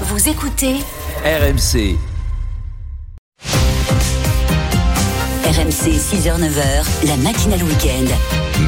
Vous écoutez RMC. RMC 6h-9h, la matinale week-end.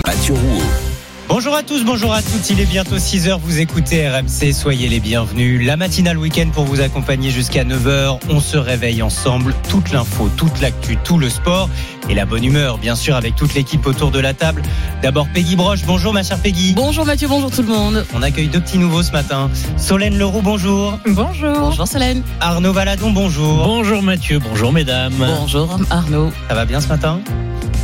Mathieu Rouault. Bonjour à tous, bonjour à toutes. Il est bientôt 6h. Vous écoutez RMC. Soyez les bienvenus. La matinale week-end pour vous accompagner jusqu'à 9h. On se réveille ensemble. Toute l'info, toute l'actu, tout le sport et la bonne humeur, bien sûr, avec toute l'équipe autour de la table. D'abord, Peggy Broche. Bonjour, ma chère Peggy. Bonjour Mathieu, bonjour tout le monde. On accueille deux petits nouveaux ce matin. Solène Leroux, bonjour. Bonjour. Bonjour Solène. Arnaud Valadon, bonjour. Bonjour Mathieu, bonjour mesdames. Bonjour Arnaud. Ça va bien ce matin?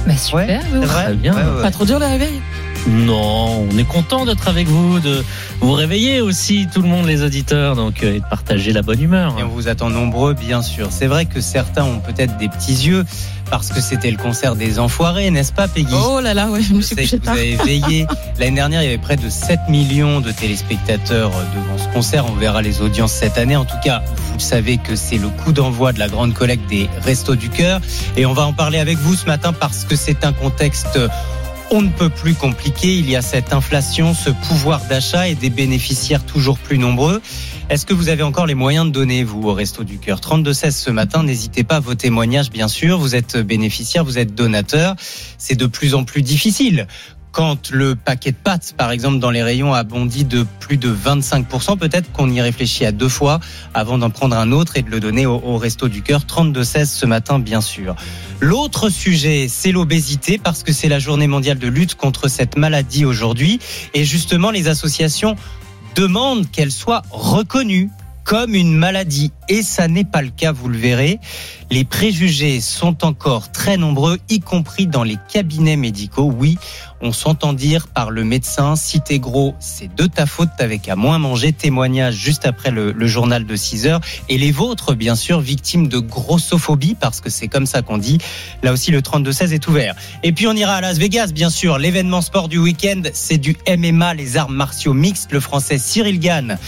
Bah super, Ouais, oui. vrai? Bien. Ouais, ouais, ouais. Pas trop dur le réveil? Non, on est content d'être avec vous, de vous réveiller aussi, tout le monde, les auditeurs, donc euh, et de partager la bonne humeur. Et on vous attend nombreux, bien sûr. C'est vrai que certains ont peut-être des petits yeux parce que c'était le concert des Enfoirés, n'est-ce pas, Peggy? Oh là là, ouais, je me Je suis sais couché que vous avez veillé. L'année dernière, il y avait près de 7 millions de téléspectateurs devant ce concert. On verra les audiences cette année. En tout cas, vous savez que c'est le coup d'envoi de la grande collecte des Restos du Cœur. Et on va en parler avec vous ce matin parce que c'est un contexte on ne peut plus compliqué. Il y a cette inflation, ce pouvoir d'achat et des bénéficiaires toujours plus nombreux. Est-ce que vous avez encore les moyens de donner, vous, au Resto du Cœur? 32-16 ce matin, n'hésitez pas à vos témoignages, bien sûr. Vous êtes bénéficiaire, vous êtes donateur. C'est de plus en plus difficile. Quand le paquet de pâtes, par exemple, dans les rayons a bondi de plus de 25%, peut-être qu'on y réfléchit à deux fois avant d'en prendre un autre et de le donner au, Resto du Cœur. 32-16 ce matin, bien sûr. L'autre sujet, c'est l'obésité, parce que c'est la journée mondiale de lutte contre cette maladie aujourd'hui. Et justement, les associations demandent qu'elle soit reconnue comme une maladie. Et ça n'est pas le cas, vous le verrez. Les préjugés sont encore très nombreux, y compris dans les cabinets médicaux. Oui, on s'entend dire par le médecin, si t'es gros, c'est de ta faute, t'avais qu'à moins manger. Témoignage juste après le, journal de 6 heures. Et les vôtres, bien sûr, victimes de grossophobie, parce que c'est comme ça qu'on dit. Là aussi, le 32-16 est ouvert. Et puis on ira à Las Vegas, bien sûr. L'événement sport du week-end, c'est du MMA, les arts martiaux mixtes. Le français Cyril Gann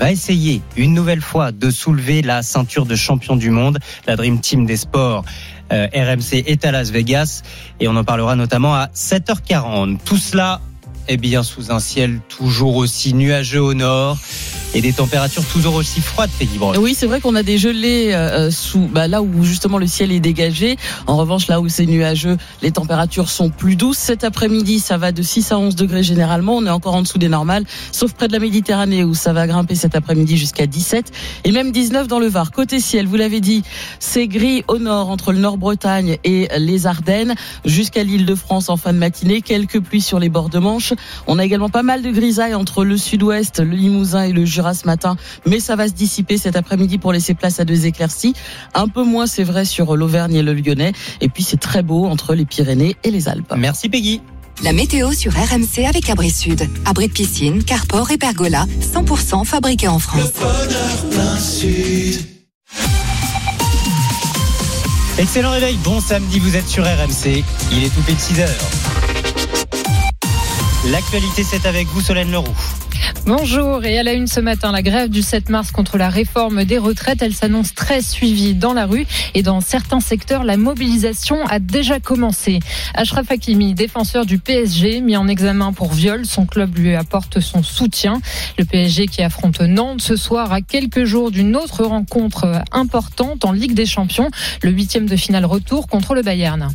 va essayer une nouvelle fois de soulever la ceinture de champion du monde. La Dream Team des sports euh, RMC est à Las Vegas et on en parlera notamment à 7h40. Tout cela est bien sous un ciel toujours aussi nuageux au nord et des températures toujours aussi froides, Peggy. Oui, c'est vrai qu'on a des gelées euh, sous bah, là où justement le ciel est dégagé. En revanche, là où c'est nuageux, les températures sont plus douces. Cet après-midi, ça va de 6 à 11 degrés généralement. On est encore en dessous des normales, sauf près de la Méditerranée où ça va grimper cet après-midi jusqu'à 17 et même 19 dans le Var. Côté ciel, vous l'avez dit, c'est gris au nord entre le Nord-Bretagne et les Ardennes jusqu'à l'île de France en fin de matinée. Quelques pluies sur les bords de Manche. On a également pas mal de grisailles entre le sud-ouest, le Limousin et le Jura ce matin, mais ça va se dissiper cet après-midi pour laisser place à deux éclaircies. Un peu moins, c'est vrai, sur l'Auvergne et le Lyonnais. Et puis c'est très beau entre les Pyrénées et les Alpes. Merci Peggy. La météo sur RMC avec Abri Sud. Abri de piscine, carport et pergola, 100% fabriqué en France. Excellent réveil, bon samedi, vous êtes sur RMC. Il est tout pile 6 heures. L'actualité, c'est avec vous, Solène Leroux. Bonjour et à la une ce matin, la grève du 7 mars contre la réforme des retraites, elle s'annonce très suivie dans la rue et dans certains secteurs, la mobilisation a déjà commencé. Ashraf Hakimi, défenseur du PSG, mis en examen pour viol, son club lui apporte son soutien. Le PSG qui affronte Nantes ce soir à quelques jours d'une autre rencontre importante en Ligue des Champions, le huitième de finale retour contre le Bayern.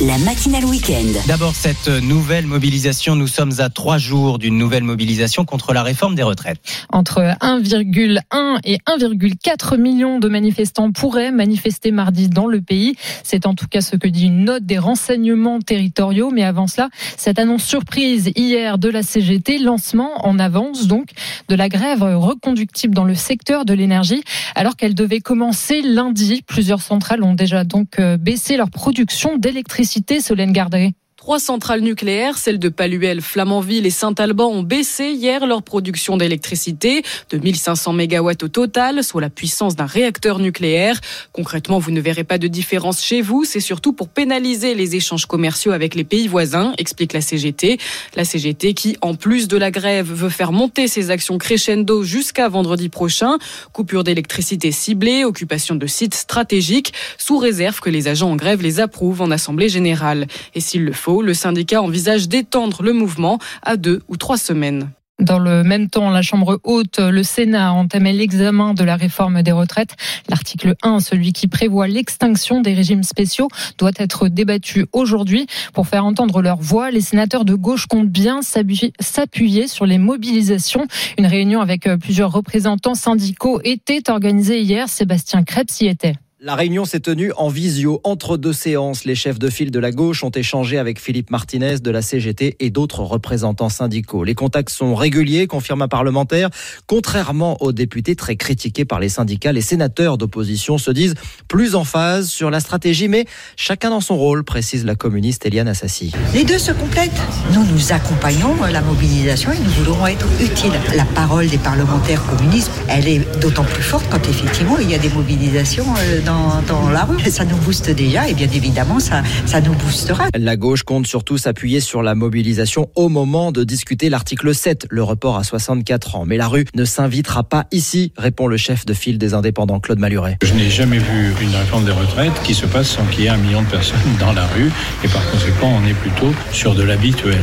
La matinale week-end. D'abord, cette nouvelle mobilisation, nous sommes à trois jours d'une nouvelle mobilisation contre la réforme des retraites. Entre 1,1 et 1,4 millions de manifestants pourraient manifester mardi dans le pays. C'est en tout cas ce que dit une note des renseignements territoriaux. Mais avant cela, cette annonce surprise hier de la CGT, lancement en avance donc de la grève reconductible dans le secteur de l'énergie, alors qu'elle devait commencer lundi. Plusieurs centrales ont déjà donc euh, baissé leur production d'électricité. Solène Garderet. Trois centrales nucléaires, celles de Paluel, Flamanville et Saint-Alban, ont baissé hier leur production d'électricité de 1500 mégawatts au total, soit la puissance d'un réacteur nucléaire. Concrètement, vous ne verrez pas de différence chez vous. C'est surtout pour pénaliser les échanges commerciaux avec les pays voisins, explique la CGT. La CGT qui, en plus de la grève, veut faire monter ses actions crescendo jusqu'à vendredi prochain. Coupure d'électricité ciblée, occupation de sites stratégiques, sous réserve que les agents en grève les approuvent en Assemblée générale. Et s'il le faut, le syndicat envisage d'étendre le mouvement à deux ou trois semaines. Dans le même temps, la Chambre haute, le Sénat a entamé l'examen de la réforme des retraites. L'article 1, celui qui prévoit l'extinction des régimes spéciaux, doit être débattu aujourd'hui. Pour faire entendre leur voix, les sénateurs de gauche comptent bien s'appuyer sur les mobilisations. Une réunion avec plusieurs représentants syndicaux était organisée hier. Sébastien Krebs y était. La réunion s'est tenue en visio entre deux séances. Les chefs de file de la gauche ont échangé avec Philippe Martinez de la CGT et d'autres représentants syndicaux. Les contacts sont réguliers, confirme un parlementaire. Contrairement aux députés très critiqués par les syndicats, les sénateurs d'opposition se disent plus en phase sur la stratégie, mais chacun dans son rôle, précise la communiste Eliane Assassi. Les deux se complètent. Nous, nous accompagnons la mobilisation et nous voulons être utiles. La parole des parlementaires communistes, elle est d'autant plus forte quand effectivement il y a des mobilisations euh, dans dans, la rue. Ça nous booste déjà et bien évidemment, ça, ça nous boostera. La gauche compte surtout s'appuyer sur la mobilisation au moment de discuter l'article 7, le report à 64 ans. Mais la rue ne s'invitera pas ici, répond le chef de file des indépendants, Claude Maluret. Je n'ai jamais vu une réforme des retraites qui se passe sans qu'il y ait un million de personnes dans la rue et par conséquent, on est plutôt sur de l'habituel.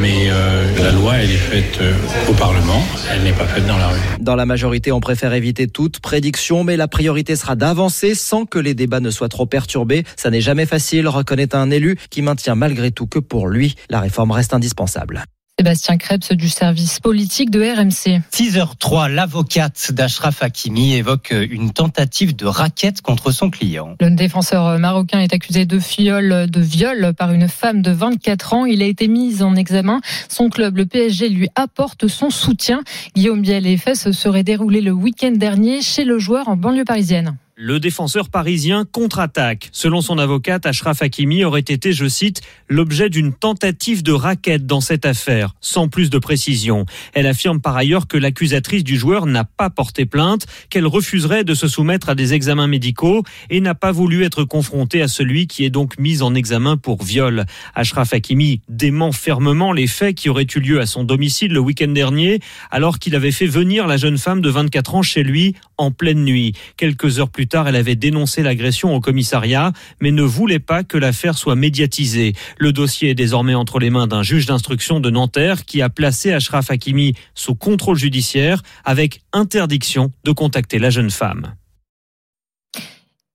Mais euh, la loi, elle est faite euh, au Parlement, elle n'est pas faite dans la rue. Dans la majorité, on préfère éviter toute prédiction, mais la priorité sera d'avancer sans que les débats ne soient trop perturbés. Ça n'est jamais facile, reconnaît un élu qui maintient malgré tout que pour lui, la réforme reste indispensable. Sébastien Krebs du service politique de RMC. 6h03, l'avocate d'Ashraf Hakimi évoque une tentative de raquette contre son client. Le défenseur marocain est accusé de viol, de viol par une femme de 24 ans. Il a été mis en examen. Son club, le PSG, lui apporte son soutien. Guillaume Biel et se seraient déroulés le week-end dernier chez le joueur en banlieue parisienne. Le défenseur parisien contre-attaque. Selon son avocate, Ashraf Hakimi aurait été, je cite, l'objet d'une tentative de raquette dans cette affaire, sans plus de précision. Elle affirme par ailleurs que l'accusatrice du joueur n'a pas porté plainte, qu'elle refuserait de se soumettre à des examens médicaux et n'a pas voulu être confrontée à celui qui est donc mis en examen pour viol. Ashraf Hakimi dément fermement les faits qui auraient eu lieu à son domicile le week-end dernier, alors qu'il avait fait venir la jeune femme de 24 ans chez lui en pleine nuit. Quelques heures plus tard, elle avait dénoncé l'agression au commissariat, mais ne voulait pas que l'affaire soit médiatisée. Le dossier est désormais entre les mains d'un juge d'instruction de Nanterre qui a placé Ashraf Hakimi sous contrôle judiciaire avec interdiction de contacter la jeune femme.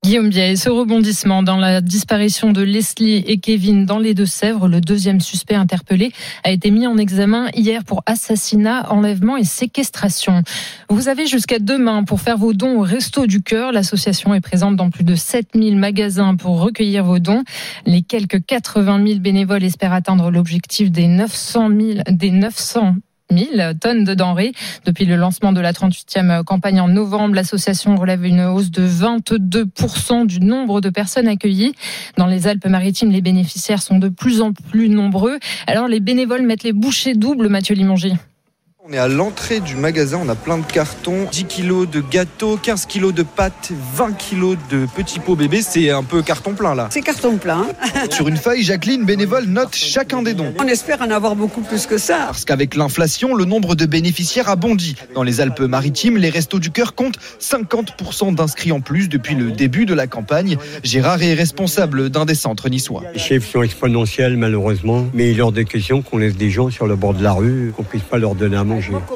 Guillaume Biet, ce rebondissement dans la disparition de Leslie et Kevin dans les Deux-Sèvres, le deuxième suspect interpellé a été mis en examen hier pour assassinat, enlèvement et séquestration. Vous avez jusqu'à demain pour faire vos dons au Resto du Cœur. L'association est présente dans plus de 7000 magasins pour recueillir vos dons. Les quelques 80 000 bénévoles espèrent atteindre l'objectif des 900 000, des 900 000 tonnes de denrées. Depuis le lancement de la 38e campagne en novembre, l'association relève une hausse de 22% du nombre de personnes accueillies. Dans les Alpes-Maritimes, les bénéficiaires sont de plus en plus nombreux. Alors les bénévoles mettent les bouchées doubles, Mathieu Limanger. On est à l'entrée du magasin, on a plein de cartons, 10 kilos de gâteaux, 15 kilos de pâtes, 20 kilos de petits pots bébés, c'est un peu carton plein là. C'est carton plein. Sur une feuille, Jacqueline, bénévole, note chacun des dons. On espère en avoir beaucoup plus que ça. Parce qu'avec l'inflation, le nombre de bénéficiaires a bondi. Dans les Alpes-Maritimes, les Restos du Cœur comptent 50% d'inscrits en plus depuis le début de la campagne. Gérard est responsable d'un des centres niçois. Les chiffres sont exponentiels malheureusement, mais il est hors de question qu'on laisse des gens sur le bord de la rue, qu'on puisse pas leur donner un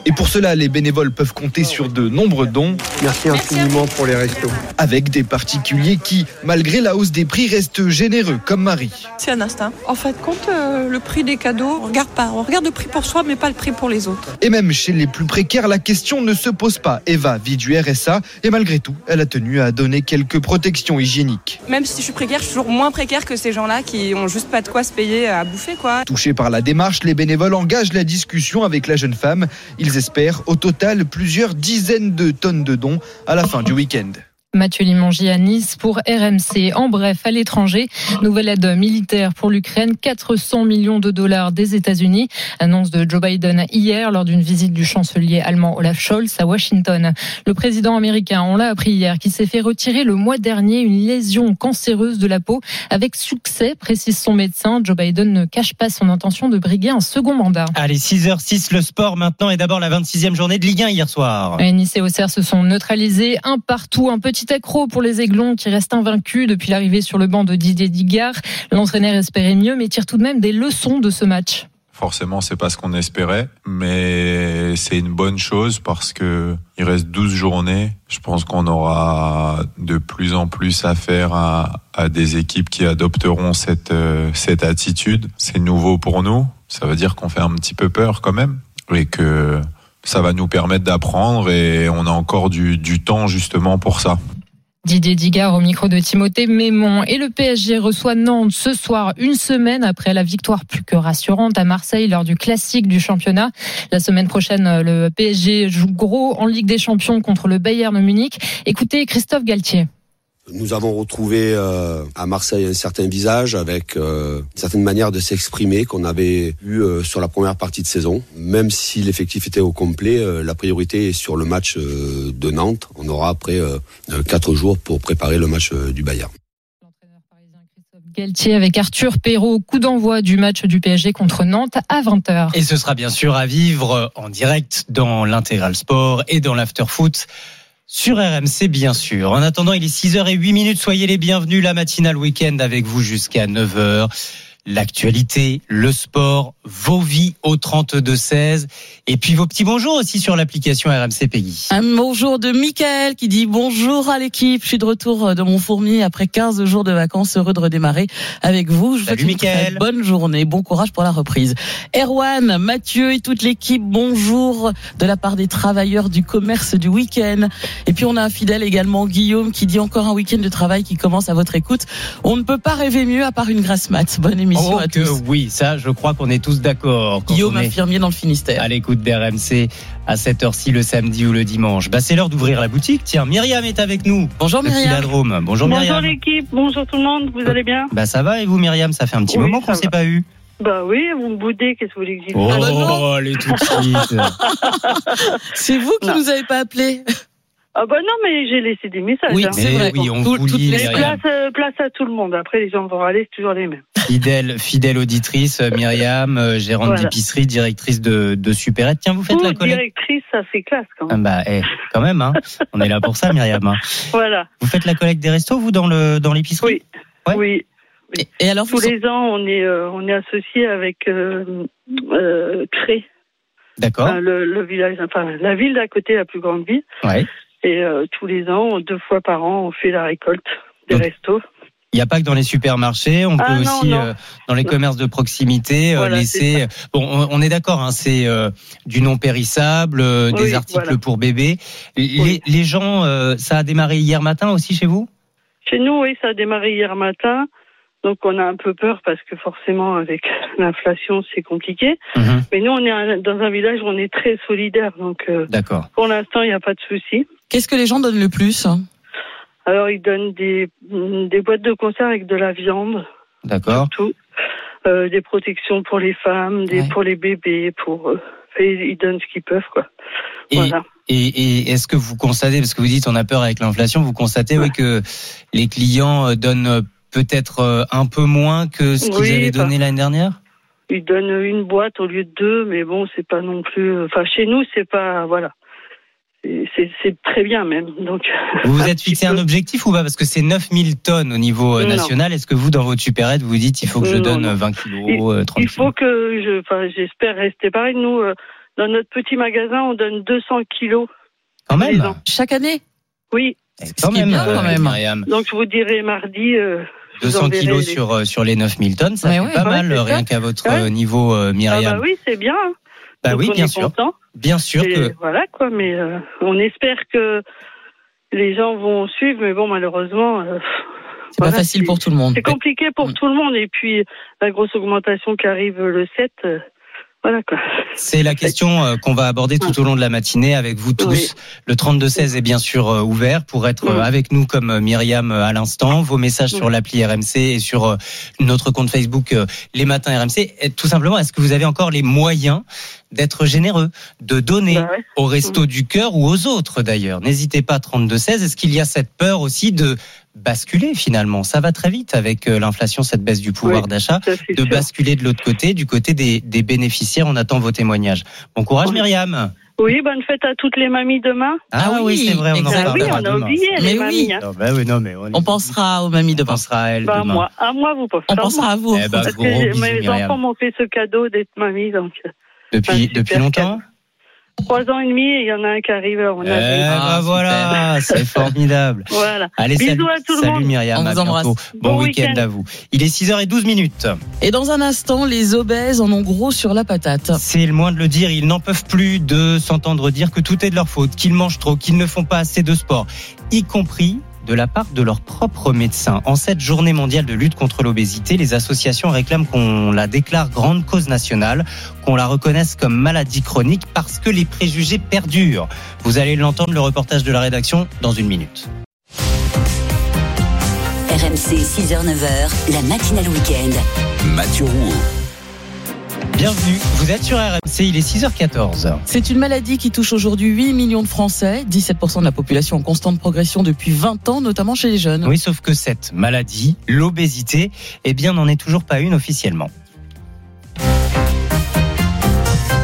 et pour cela, les bénévoles peuvent compter sur de nombreux dons. Merci infiniment pour les restos. Avec des particuliers qui, malgré la hausse des prix, restent généreux, comme Marie. C'est un instinct. En fait, compte euh, le prix des cadeaux, on regarde pas. On regarde le prix pour soi, mais pas le prix pour les autres. Et même chez les plus précaires, la question ne se pose pas. Eva vit du RSA et malgré tout, elle a tenu à donner quelques protections hygiéniques. Même si je suis précaire, je suis toujours moins précaire que ces gens-là qui ont juste pas de quoi se payer à bouffer, quoi. Touchés par la démarche, les bénévoles engagent la discussion avec la jeune femme. Ils espèrent au total plusieurs dizaines de tonnes de dons à la fin du week-end. Mathieu Limangi à Nice pour RMC. En bref, à l'étranger, nouvelle aide militaire pour l'Ukraine, 400 millions de dollars des États-Unis. Annonce de Joe Biden hier lors d'une visite du chancelier allemand Olaf Scholz à Washington. Le président américain, on l'a appris hier, qui s'est fait retirer le mois dernier une lésion cancéreuse de la peau avec succès, précise son médecin. Joe Biden ne cache pas son intention de briguer un second mandat. Allez, 6h06 le sport maintenant et d'abord la 26e journée de Ligue 1 hier soir. nice et Auxerre se sont neutralisés un partout, un petit accro pour les Aiglons qui restent invaincus depuis l'arrivée sur le banc de Didier Digard. L'entraîneur espérait mieux mais tire tout de même des leçons de ce match Forcément, c'est pas ce qu'on espérait, mais c'est une bonne chose parce que il reste 12 journées. Je pense qu'on aura de plus en plus affaire à, à des équipes qui adopteront cette, euh, cette attitude. C'est nouveau pour nous. Ça veut dire qu'on fait un petit peu peur quand même et que ça va nous permettre d'apprendre et on a encore du, du temps justement pour ça. Didier Digard au micro de Timothée Mémon. Et le PSG reçoit Nantes ce soir, une semaine après la victoire plus que rassurante à Marseille lors du classique du championnat. La semaine prochaine, le PSG joue gros en Ligue des Champions contre le Bayern Munich. Écoutez Christophe Galtier. Nous avons retrouvé euh, à Marseille un certain visage avec euh, une certaine manière de s'exprimer qu'on avait eu euh, sur la première partie de saison. Même si l'effectif était au complet, euh, la priorité est sur le match euh, de Nantes. On aura après euh, quatre jours pour préparer le match euh, du Bayern. Galtier avec Arthur Perrault, coup d'envoi du match du PSG contre Nantes à 20h. Et ce sera bien sûr à vivre en direct dans l'intégral sport et dans l'after foot. Sur RMC, bien sûr. En attendant, il est 6h08 minutes. Soyez les bienvenus. La matinale week-end avec vous jusqu'à 9h. L'actualité, le sport, vos vies au 32-16. Et puis vos petits bonjours aussi sur l'application RMC Peggy. Un bonjour de Mickaël qui dit bonjour à l'équipe. Je suis de retour de mon fourmi après 15 jours de vacances. Heureux de redémarrer avec vous. Je vous souhaite Salut, une bonne journée. Bon courage pour la reprise. Erwan, Mathieu et toute l'équipe, bonjour de la part des travailleurs du commerce du week-end. Et puis on a un fidèle également, Guillaume, qui dit encore un week-end de travail qui commence à votre écoute. On ne peut pas rêver mieux à part une grasse mat. Bonne émission Oh à que tous. oui, ça, je crois qu'on est tous d'accord. Guillaume, est infirmier dans le Finistère. à l'écoute d'RMC à cette heure-ci le samedi ou le dimanche. Bah, c'est l'heure d'ouvrir la boutique. Tiens, Myriam est avec nous. Bonjour Myriam. Bonjour, Bonjour Myriam. l'équipe, bonjour tout le monde, vous allez bien Bah ça va et vous Myriam, ça fait un petit Oui, moment qu'on va. s'est pas eu. Bah oui, vous me boudez, qu'est-ce que vous voulez que j'y dise? Oh, Ah bah allez tout de suite. C'est vous qui Non. nous avez pas appelé. Ah bah non, mais j'ai laissé des messages. Oui, hein. c'est Mais vrai. oui, on Tout- vous lit, les place, euh, place à tout le monde. Après, les gens vont râler, c'est toujours les mêmes. Fidèle, fidèle auditrice, euh, Myriam, euh, gérante Voilà. d'épicerie, directrice de, de Supérette. Tiens, vous faites Ouh, la collecte. directrice, ça fait classe quand Ah même. bah, eh, quand même, hein. On est là pour ça, Myriam. hein. Voilà. Vous faites la collecte des restos, vous, dans le dans l'épicerie Oui. Ouais. Oui. Et, et alors, Tous les ans, on est, euh, on est associé avec euh, euh, Cré, D'accord. enfin, le, le village, enfin la ville d'à côté, la plus grande ville. Ouais. Et euh, tous les ans, deux fois par an, on fait la récolte des Donc, restos. Il n'y a pas que dans les supermarchés, on Ah, peut non, aussi non. euh, dans les commerces de proximité euh, Voilà, laisser. Bon, on, on est d'accord, hein, c'est euh, du non périssable, des articles voilà. pour bébés. Les, Oui. les gens, ça a démarré hier matin aussi chez vous? Chez nous, oui, ça a démarré hier matin. Donc on a un peu peur parce que forcément avec l'inflation c'est compliqué. Mhm. Mais nous on est dans un village où on est très solidaire donc euh, D'accord. pour l'instant il n'y a pas de souci. Qu'est-ce que les gens donnent le plus Alors ils donnent des, des boîtes de conserve avec de la viande, D'accord. tout, euh, des protections pour les femmes, des Ouais. pour les bébés, pour euh, et ils donnent ce qu'ils peuvent quoi. Et, Voilà. et, et est-ce que vous constatez, parce que vous dites on a peur avec l'inflation, vous constatez oui, que les clients donnent peut-être euh, un peu moins que ce qu'ils Oui, avaient donné bah. l'année dernière? Ils donnent une boîte au lieu de deux, mais bon c'est pas non plus. Enfin chez nous c'est pas voilà. C'est- très bien même. Donc Vous vous êtes fixé un objectif ou pas? Parce que c'est 9000 tonnes au niveau euh, Non. national. Est-ce que vous, dans votre supérette, vous vous dites il faut que je Non, donne non. euh, 20 kilos, Il, 30 il faut kilos? que je, enfin, j'espère rester pareil. Nous, dans notre petit magasin, on donne 200 kilos. Quand même. Chaque année? Oui. Quand qui est même, bien, quand même. Donc, je vous dirai mardi. euh, 200 enverrai kilos les- sur, euh, sur les 9000 tonnes, ça Ouais, fait ouais. pas Ouais, mal, euh, rien qu'à votre Ouais. euh, niveau, euh, Ah bah oui, c'est bien. Bah Donc, oui, bien sûr. content. Bien sûr Et que. Voilà quoi, mais euh, on espère que les gens vont suivre, mais bon, malheureusement. euh, C'est pas facile pour tout le monde. C'est compliqué pour Mm. tout le monde. Et puis, la grosse augmentation qui arrive le 7, euh, voilà quoi. C'est la question euh, qu'on va aborder tout au long de la matinée avec vous tous. Oui. Le 32-16 est bien sûr euh, ouvert pour être euh, Mm. avec nous comme euh, Myriam euh, à l'instant. Vos messages Mm. sur l'appli RMC et sur euh, notre compte Facebook euh, Les Matins RMC. Et tout simplement, est-ce que vous avez encore les moyens d'être généreux, de donner Bah ouais. au resto du cœur ou aux autres d'ailleurs? N'hésitez pas 32-16. Est-ce qu'il y a cette peur aussi de basculer finalement. Ça va très vite avec euh, l'inflation, cette baisse du pouvoir Oui, d'achat, de sûr. basculer de l'autre côté, du côté des, des bénéficiaires. On attend vos témoignages. Bon courage Myriam. Oui, bonne fête à toutes les mamies demain. Ah, oui, c'est vrai, on en reparlera Oui, on a demain. oublié les Mais mamies. oui. hein. Non, bah oui, non, mais on, On pensera aux mamies demain. pensera à Bah, demain. moi, à moi, vous pensez On pensera à vous. Eh ben, Parce que mes Myriam. enfants m'ont fait ce cadeau d'être mamie, donc euh, Depuis, super depuis longtemps? Trois ans et demi, et il y en a un qui arrive à mon Eh âge. ben Ah, voilà, c'est formidable. Voilà. Allez, Bisous salut, à tout le salut monde. Myriam, On à vous embrasse. bientôt. Bon, Bon week-end week-end. à vous. Il est 6h12 minutes. Et dans un instant, les obèses en ont gros sur la patate. C'est le moins de le dire, ils n'en peuvent plus de s'entendre dire que tout est de leur faute, qu'ils mangent trop, qu'ils ne font pas assez de sport, y compris de la part de leurs propres médecins. En cette journée mondiale de lutte contre l'obésité, les associations réclament qu'on la déclare grande cause nationale, qu'on la reconnaisse comme maladie chronique parce que les préjugés perdurent. Vous allez l'entendre, le reportage de la rédaction, dans une minute. RMC 6h-9h, la matinale week-end. Mathieu Rouault. Bienvenue, vous êtes sur RMC, il est 6h14. C'est une maladie qui touche aujourd'hui 8 millions de Français, 17% de la population en constante progression depuis 20 ans, notamment chez les jeunes. Oui, sauf que cette maladie, l'obésité, eh bien, n'en est toujours pas une officiellement.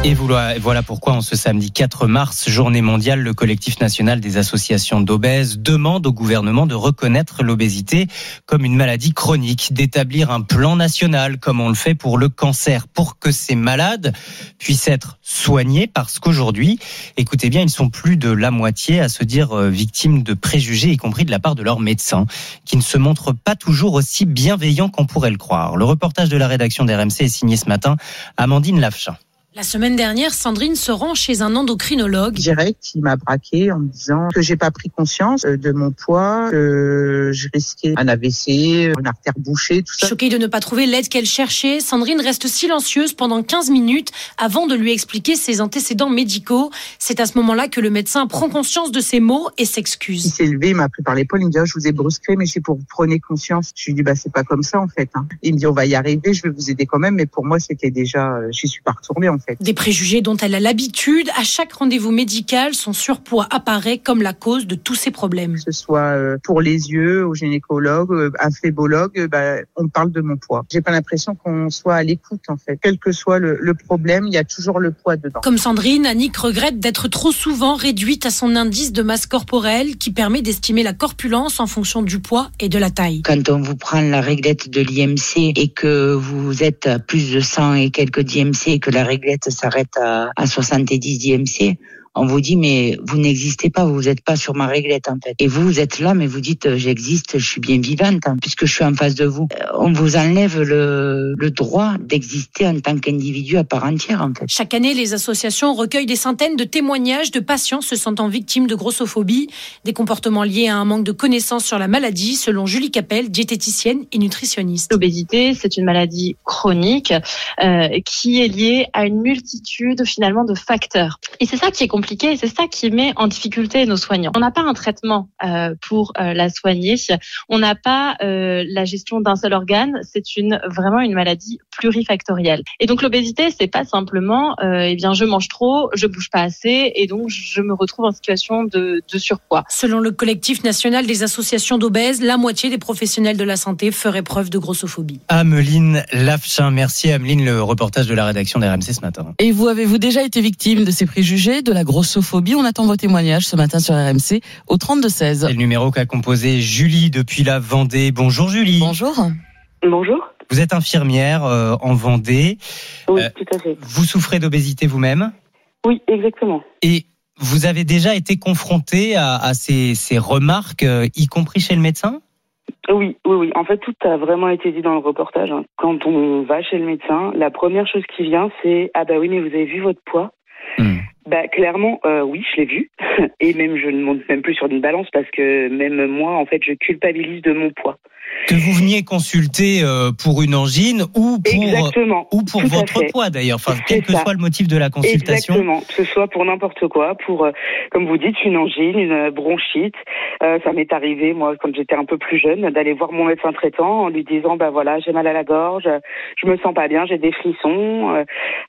Et voilà pourquoi, en ce samedi 4 mars, journée mondiale, le collectif national des associations d'obèses demande au gouvernement de reconnaître l'obésité comme une maladie chronique, d'établir un plan national comme on le fait pour le cancer, pour que ces malades puissent être soignés parce qu'aujourd'hui, écoutez bien, ils sont plus de la moitié à se dire euh, victimes de préjugés, y compris de la part de leurs médecins, qui ne se montrent pas toujours aussi bienveillants qu'on pourrait le croire. Le reportage de la rédaction d'RMC est signé ce matin, Amandine Lafchin. La semaine dernière, Sandrine se rend chez un endocrinologue. direct qui m'a braqué en me disant que j'ai pas pris conscience euh, de mon poids, que je risquais un AVC, une artère bouchée, tout ça. Choquée de ne pas trouver l'aide qu'elle cherchait, Sandrine reste silencieuse pendant 15 minutes avant de lui expliquer ses antécédents médicaux. C'est à ce moment-là que le médecin prend conscience de ses mots et Il s'excuse. s'est levé, il m'a pris par l'épaule, il me dit oh, je vous ai brusqué, mais c'est pour vous preniez conscience. Je lui dis bah c'est pas comme ça en fait. hein. Il me dit on va y arriver, je vais vous aider quand même, mais pour moi c'était déjà, euh, j'y suis pas retournée en fait. Des préjugés dont elle a l'habitude, à chaque rendez-vous médical, son surpoids apparaît comme la cause de tous ces problèmes. Que ce soit euh, pour les yeux, au gynécologue, euh, un phlébologue, euh, bah, on parle de mon poids. J'ai pas l'impression qu'on soit à l'écoute en fait. Quel que soit le, le problème, il y a toujours le poids dedans. Comme Sandrine, Annick regrette d'être trop souvent réduite à son indice de masse corporelle qui permet d'estimer la corpulence en fonction du poids et de la taille. Quand on vous prend la réglette de l'IMC et que vous êtes à plus de 100 et quelques d'IMC et que la réglette s'arrête à, à 70 d'IMC, on vous dit mais vous n'existez pas, vous n'êtes pas sur ma réglette en fait. Et vous, vous êtes là mais vous dites euh, j'existe, je suis bien vivante hein, puisque je suis en face de vous. Euh, On vous enlève le, le droit d'exister en tant qu'individu à part entière en fait. Chaque année, les associations recueillent des centaines de témoignages de patients se sentant victimes de grossophobie, des comportements liés à un manque de connaissances sur la maladie, selon Julie Capel, diététicienne et nutritionniste. L'obésité, c'est une maladie chronique euh, qui est liée à une multitude finalement de facteurs. Et c'est ça qui est compliqué, et c'est ça qui met en difficulté nos soignants. On n'a pas un traitement euh, pour euh, la soigner, on n'a pas euh, la gestion d'un seul organe, c'est une vraiment une maladie plurifactorielle. Et donc l'obésité, c'est pas simplement, euh, eh bien je mange trop, je bouge pas assez, et donc je me retrouve en situation de, de surpoids. Selon le collectif national des associations d'obèses, la moitié des professionnels de la santé feraient preuve de grossophobie. Ameline Lafchin, merci Ameline, le reportage de la rédaction d'RMC ce matin. Et vous, avez-vous déjà été victime de ces préjugés, de la grossophobie On attend vos témoignages ce matin sur RMC au 32-16. C'est le numéro qu'a composé Julie depuis la Vendée. Bonjour Julie. Bonjour. Bonjour. Vous êtes infirmière euh, en Vendée. Oui, Euh, tout à fait. Vous souffrez d'obésité vous-même Oui, exactement. et vous avez déjà été confronté à, à ces, ces remarques, euh, y compris chez le médecin Oui, oui, oui. En fait, tout a vraiment été dit dans le reportage. hein. Quand on va chez le médecin, la première chose qui vient, c'est ah bah oui, mais vous avez vu votre poids. Bah clairement, euh, oui, je l'ai vu. Et même je ne monte même plus sur une balance parce que même moi, en fait, je culpabilise de mon poids. Que vous veniez consulter euh, pour une angine ou pour, Exactement. ou pour votre poids d'ailleurs, enfin, quel que ça. soit le motif de la consultation. Exactement, que ce soit pour n'importe quoi, pour, euh, comme vous dites, une angine, une euh, bronchite. Euh, ça m'est arrivé, moi, quand j'étais un peu plus jeune, d'aller voir mon médecin traitant en lui disant, bah voilà, j'ai mal à la gorge, je me sens pas bien, j'ai des frissons, euh,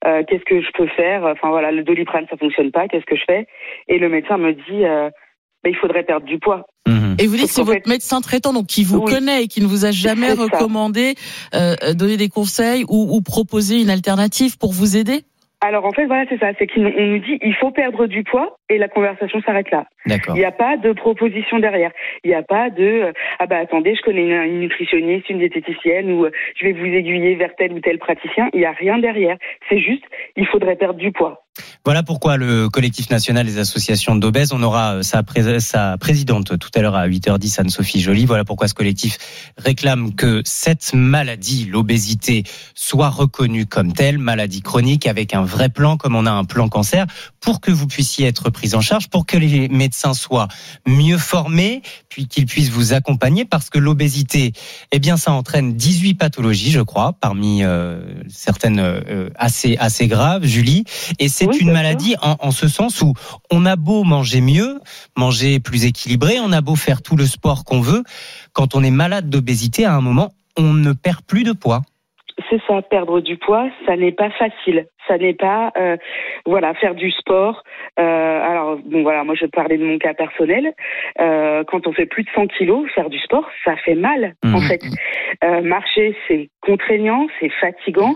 euh, qu'est-ce que je peux faire? Enfin voilà, le doliprane, ça fonctionne pas, qu'est-ce que je fais? Et le médecin me dit, euh, bah, il faudrait perdre du poids. Mmh. Et vous dites que c'est votre médecin traitant donc qui vous connaît et qui ne vous a jamais recommandé euh, donner des conseils ou, ou proposer une alternative pour vous aider? Alors en fait, voilà, c'est ça. C'est qu'on nous dit il faut perdre du poids et la conversation s'arrête là. Il n'y a pas de proposition derrière. Il n'y a pas de euh, ah bah attendez, je connais une, nutritionniste, une diététicienne ou euh, je vais vous aiguiller vers tel ou tel praticien. Il n'y a rien derrière. C'est juste il faudrait perdre du poids. Voilà pourquoi le collectif national des associations d'obèses, on aura euh, sa, sa, présidente tout à l'heure à 8h10, Anne-Sophie Joly. Voilà pourquoi ce collectif réclame que cette maladie, l'obésité, soit reconnue comme telle, maladie chronique, avec un vrai plan, comme on a un plan cancer, pour que vous puissiez être pris en charge, pour que les médecins soient mieux formés, puis qu'ils puissent vous accompagner, parce que l'obésité, eh bien, ça entraîne 18 pathologies, je crois, parmi euh, certaines euh, assez assez graves, Julie, et c'est une maladie en, en, ce sens où on a beau manger mieux, manger plus équilibré, on a beau faire tout le sport qu'on veut, quand on est malade d'obésité, à un moment, on ne perd plus de poids c'est ça, perdre du poids, ça n'est pas facile. Ça n'est pas, euh, voilà, faire du sport. Euh, alors, bon, voilà, moi je parlais de mon cas personnel. Euh, quand on fait plus de 100 kilos, faire du sport, ça fait mal, en mmh. fait. Euh, marcher, c'est contraignant, c'est fatigant,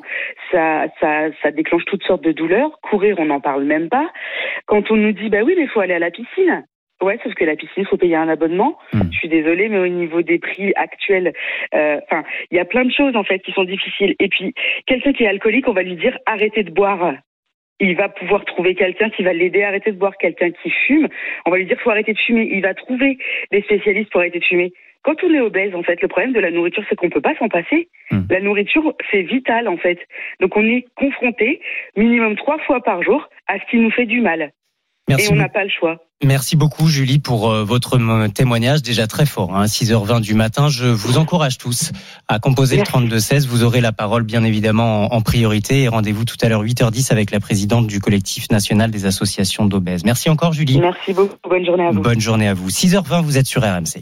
ça, ça, ça déclenche toutes sortes de douleurs. Courir, on n'en parle même pas. Quand on nous dit, bah oui, mais il faut aller à la piscine. Ouais, sauf que la piscine, il faut payer un abonnement. Hmm. Je suis désolée, mais au niveau des prix actuels, euh, enfin, il y a plein de choses en fait qui sont difficiles. Et puis, quelqu'un qui est alcoolique, on va lui dire arrêtez de boire. Il va pouvoir trouver quelqu'un qui va l'aider à arrêter de boire. Quelqu'un qui fume, on va lui dire faut arrêter de fumer. Il va trouver des spécialistes pour arrêter de fumer. Quand on est obèse, en fait, le problème de la nourriture, c'est qu'on peut pas s'en passer. Hmm. La nourriture, c'est vital, en fait. Donc, on est confronté minimum trois fois par jour à ce qui nous fait du mal. Et on n'a pas le choix. Merci beaucoup Julie pour euh, votre témoignage déjà très fort. Hein, 6h20 du matin, je vous encourage tous à composer le 32-16. Vous aurez la parole bien évidemment en, priorité et rendez-vous tout à l'heure 8h10 avec la présidente du collectif national des associations d'obèses. Merci encore Julie. Merci beaucoup. Bonne journée à vous. Bonne journée à vous. 6h20, vous êtes sur RMC.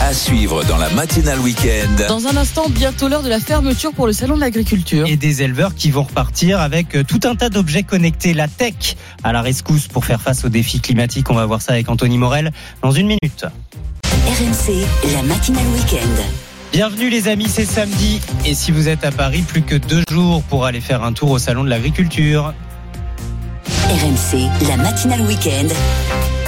À suivre dans la matinale week-end. Dans un instant, bientôt l'heure de la fermeture pour le salon de l'agriculture. Et des éleveurs qui vont repartir avec euh, tout un tas d'objets connectés, la tech à la rescousse pour faire face aux défis climatiques. On va voir ça avec Anthony Morel dans une minute. RMC, la matinale week-end. Bienvenue les amis, c'est samedi. Et si vous êtes à Paris, plus que deux jours pour aller faire un tour au salon de l'agriculture. RMC, la matinale week-end.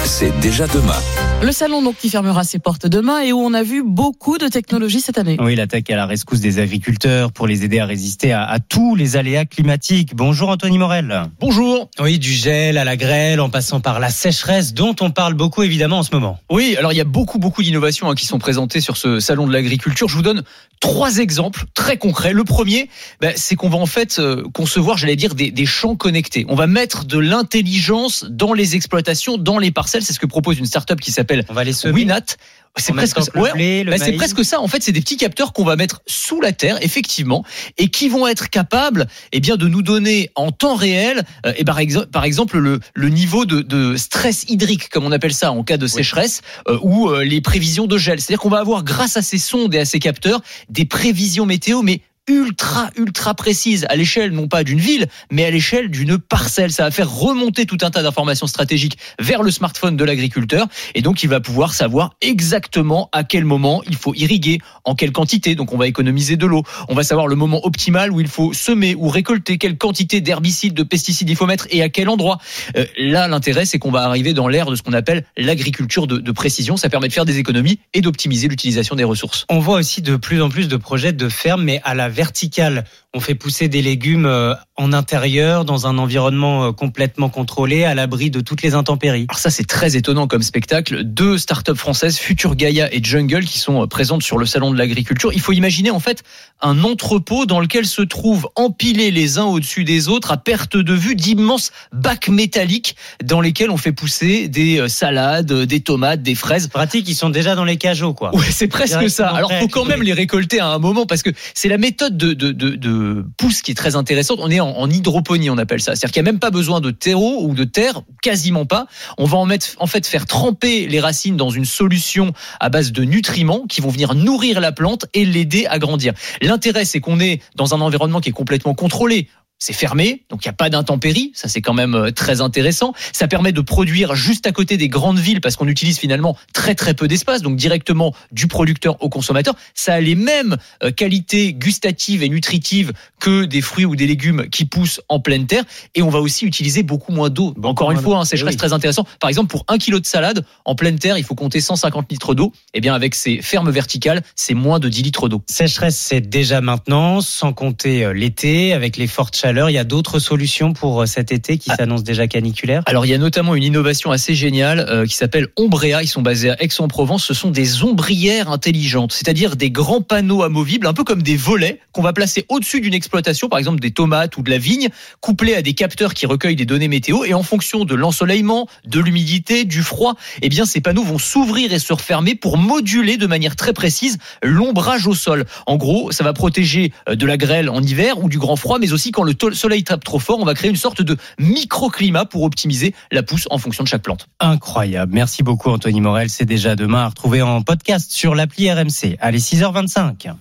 C'est déjà demain. Le salon donc qui fermera ses portes demain et où on a vu beaucoup de technologies cette année. Oui, l'attaque à la rescousse des agriculteurs pour les aider à résister à, tous les aléas climatiques. Bonjour Anthony Morel. Bonjour. Oui, du gel à la grêle en passant par la sécheresse dont on parle beaucoup évidemment en ce moment. Oui, alors il y a beaucoup beaucoup d'innovations hein, qui sont présentées sur ce salon de l'agriculture. Je vous donne trois exemples très concrets. Le premier, ben, c'est qu'on va en fait euh, concevoir, j'allais dire, des, des champs connectés. On va mettre de l'intelligence dans les exploitations, dans les parcelles. C'est ce que propose une start-up qui s'appelle on va les Winat. C'est presque, ça. Bah, c'est presque ça. En fait, c'est des petits capteurs qu'on va mettre sous la terre, effectivement, et qui vont être capables, eh bien, de nous donner en temps réel, euh, et par, exemple, par exemple le, le niveau de, de, stress hydrique, comme on appelle ça en cas de sécheresse, euh, ou euh, les prévisions de gel. C'est-à-dire qu'on va avoir, grâce à ces sondes et à ces capteurs, des prévisions météo, mais ultra ultra précise à l'échelle non pas d'une ville mais à l'échelle d'une parcelle. Ça va faire remonter tout un tas d'informations stratégiques vers le smartphone de l'agriculteur. Et donc il va pouvoir savoir exactement à quel moment il faut irriguer en quelle quantité. Donc on va économiser de l'eau. On va savoir le moment optimal où il faut semer ou récolter quelle quantité d'herbicides de pesticides il faut mettre et à quel endroit. Euh, là l'intérêt c'est qu'on va arriver dans l'ère de ce qu'on appelle l'agriculture de, de précision. Ça permet de faire des économies et d'optimiser l'utilisation des ressources. On voit aussi de plus en plus de projets de ferme mais à la verticale. On fait pousser des légumes euh, en intérieur, dans un environnement euh, complètement contrôlé, à l'abri de toutes les intempéries. Alors ça, c'est très étonnant comme spectacle. Deux startups françaises, Future Gaia et Jungle, qui sont euh, présentes sur le salon de l'agriculture. Il faut imaginer en fait un entrepôt dans lequel se trouvent empilés les uns au-dessus des autres, à perte de vue, d'immenses bacs métalliques dans lesquels on fait pousser des salades, des tomates, des fraises. Pratique, ils sont déjà dans les cajots, quoi. Ouais, c'est presque ça. Alors, faut quand même les récolter à un moment parce que c'est la méthode de, de, de, de pousse qui est très intéressante. On est en, hydroponie, on appelle ça. C'est-à-dire qu'il n'y a même pas besoin de terreau ou de terre, quasiment pas. On va en mettre, en fait, faire tremper les racines dans une solution à base de nutriments qui vont venir nourrir la plante et l'aider à grandir. L'intérêt, c'est qu'on est dans un environnement qui est complètement contrôlé c'est fermé, donc il n'y a pas d'intempéries, ça c'est quand même euh, très intéressant. Ça permet de produire juste à côté des grandes villes parce qu'on utilise finalement très très peu d'espace, donc directement du producteur au consommateur. Ça a les mêmes euh, qualités gustatives et nutritives que des fruits ou des légumes qui poussent en pleine terre, et on va aussi utiliser beaucoup moins d'eau. Encore une fois, hein, c'est très intéressant. Par exemple, pour un kilo de salade en pleine terre, il faut compter 150 litres d'eau. Et eh bien avec ces fermes verticales, c'est moins de 10 litres d'eau. Sécheresse, c'est déjà maintenant, sans compter euh, l'été, avec les fortes chaleurs il y a d'autres solutions pour euh, cet été qui ah. s'annonce déjà caniculaire Alors il y a notamment une innovation assez géniale euh, qui s'appelle Ombrea. Ils sont basés à Aix-en-Provence. Ce sont des ombrières intelligentes, c'est-à-dire des grands panneaux amovibles, un peu comme des volets qu'on va placer au-dessus d'une exploitation, par exemple des tomates ou de la vigne, couplés à des capteurs qui recueillent des données météo. Et en fonction de l'ensoleillement, de l'humidité, du froid, eh bien ces panneaux vont s'ouvrir et se refermer pour moduler de manière très précise l'ombrage au sol. En gros, ça va protéger euh, de la grêle en hiver ou du grand froid, mais aussi quand le le soleil tape trop fort, on va créer une sorte de microclimat pour optimiser la pousse en fonction de chaque plante. Incroyable. Merci beaucoup Anthony Morel. C'est déjà demain à retrouver en podcast sur l'appli RMC. Allez, 6h25.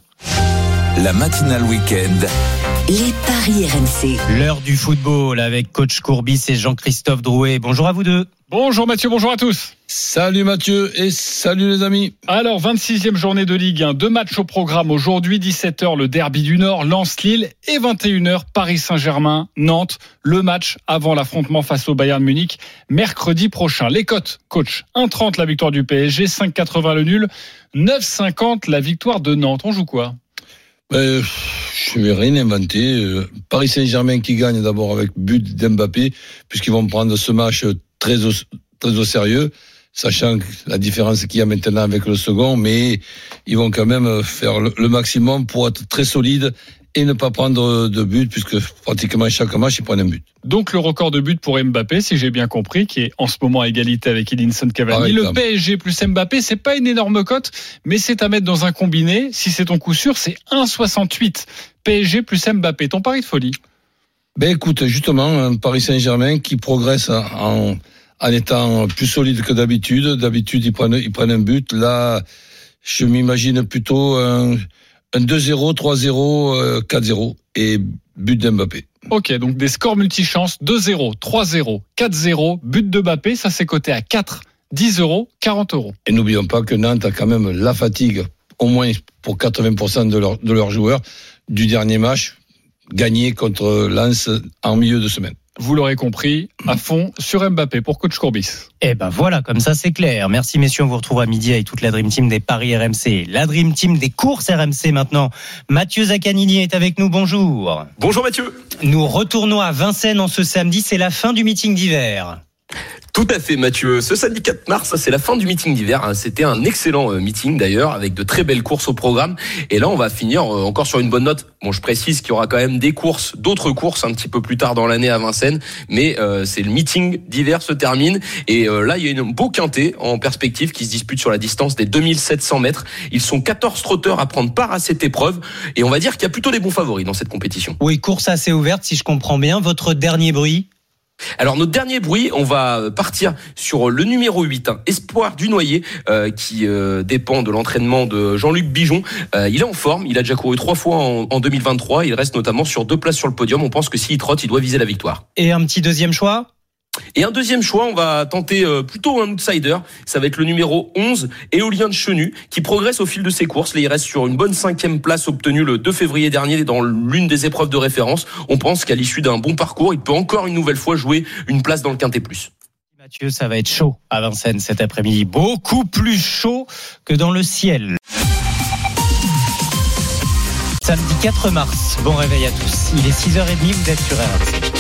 La matinale week-end. Les paris RMC. L'heure du football avec coach Courbis et Jean-Christophe Drouet. Bonjour à vous deux. Bonjour Mathieu, bonjour à tous. Salut Mathieu et salut les amis. Alors, 26e journée de Ligue 1, deux matchs au programme aujourd'hui, 17h le derby du Nord, Lens-Lille et 21h Paris Saint-Germain, Nantes, le match avant l'affrontement face au Bayern Munich mercredi prochain. Les cotes, coach, 1,30 la victoire du PSG, 5,80 le nul, 9,50 la victoire de Nantes. On joue quoi? Ben, je vais rien inventer. Euh, Paris Saint-Germain qui gagne d'abord avec but d'Mbappé, puisqu'ils vont prendre ce match très au, sérieux, sachant la différence qu'il y a maintenant avec le second, mais ils vont quand même faire le maximum pour être très solide et ne pas prendre de but, puisque pratiquement chaque match, ils prennent un but. Donc le record de but pour Mbappé, si j'ai bien compris, qui est en ce moment à égalité avec Edinson Cavani. le PSG plus Mbappé, c'est pas une énorme cote, mais c'est à mettre dans un combiné. Si c'est ton coup sûr, c'est 1,68. PSG plus Mbappé. Ton pari de folie Ben écoute, justement, un Paris Saint-Germain qui progresse en, en étant plus solide que d'habitude. D'habitude, ils prennent, ils prennent un but. Là, je m'imagine plutôt un un 2-0, 3-0, 4-0 et but d'Mbappé. Ok, donc des scores multichances 2-0, 3-0, 4-0, but de Mbappé, ça s'est coté à 4, 10 euros, 40 euros. Et n'oublions pas que Nantes a quand même la fatigue, au moins pour 80% de, de leurs joueurs, du dernier match gagné contre Lens en milieu de semaine vous l'aurez compris, à fond sur Mbappé pour coach Courbis. Eh ben voilà, comme ça c'est clair. Merci messieurs, on vous retrouve à midi avec toute la Dream Team des Paris RMC. La Dream Team des courses RMC maintenant. Mathieu Zaccanini est avec nous, bonjour. Bonjour Mathieu. Nous retournons à Vincennes en ce samedi, c'est la fin du meeting d'hiver. Tout à fait, Mathieu. Ce samedi 4 mars, c'est la fin du meeting d'hiver. Hein. C'était un excellent euh, meeting d'ailleurs, avec de très belles courses au programme. Et là, on va finir euh, encore sur une bonne note. Bon, je précise qu'il y aura quand même des courses, d'autres courses un petit peu plus tard dans l'année à Vincennes, mais euh, c'est le meeting d'hiver se termine. Et là, il y a une beau quintet en perspective qui se dispute sur la distance des 2700 mètres. Ils sont 14 trotteurs à prendre part à cette épreuve, et on va dire qu'il y a plutôt des bons favoris dans cette compétition. Oui, course assez ouverte, si je comprends bien. Votre dernier bruit? Alors notre dernier bruit, on va partir sur le numéro 8, hein, Espoir du Noyer, euh, qui euh, dépend de l'entraînement de Jean-Luc Bijon. Euh, il est en forme, il a déjà couru trois fois en, en, 2023, il reste notamment sur deux places sur le podium. On pense que s'il trotte, il doit viser la victoire. Et un petit deuxième choix? Et un deuxième choix, on va tenter euh, plutôt un outsider. Ça va être le numéro 11, Éolien de Chenu, qui progresse au fil de ses courses. Il reste sur une bonne cinquième place obtenue le 2 février dernier dans l'une des épreuves de référence. On pense qu'à l'issue d'un bon parcours, il peut encore une nouvelle fois jouer une place dans le Quintet Plus. Mathieu, ça va être chaud à Vincennes cet après-midi. Beaucoup plus chaud que dans le ciel. Samedi 4 mars, bon réveil à tous. Il est 6h30, vous êtes sur RMC.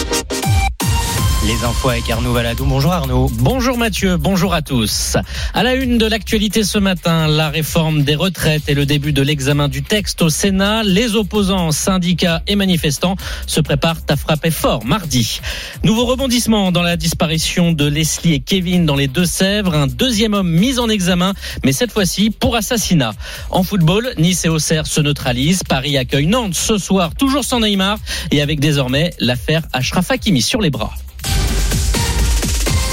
Les infos avec Arnaud Valadou. Bonjour Arnaud. Bonjour Mathieu, bonjour à tous. À la une de l'actualité ce matin, la réforme des retraites et le début de l'examen du texte au Sénat. Les opposants, syndicats et manifestants se préparent à frapper fort mardi. Nouveau rebondissement dans la disparition de Leslie et Kevin dans les Deux-Sèvres. Un deuxième homme mis en examen, mais cette fois-ci pour assassinat. En football, Nice et Auxerre se neutralisent. Paris accueille Nantes ce soir, toujours sans Neymar et avec désormais l'affaire Ashraf Hakimi sur les bras.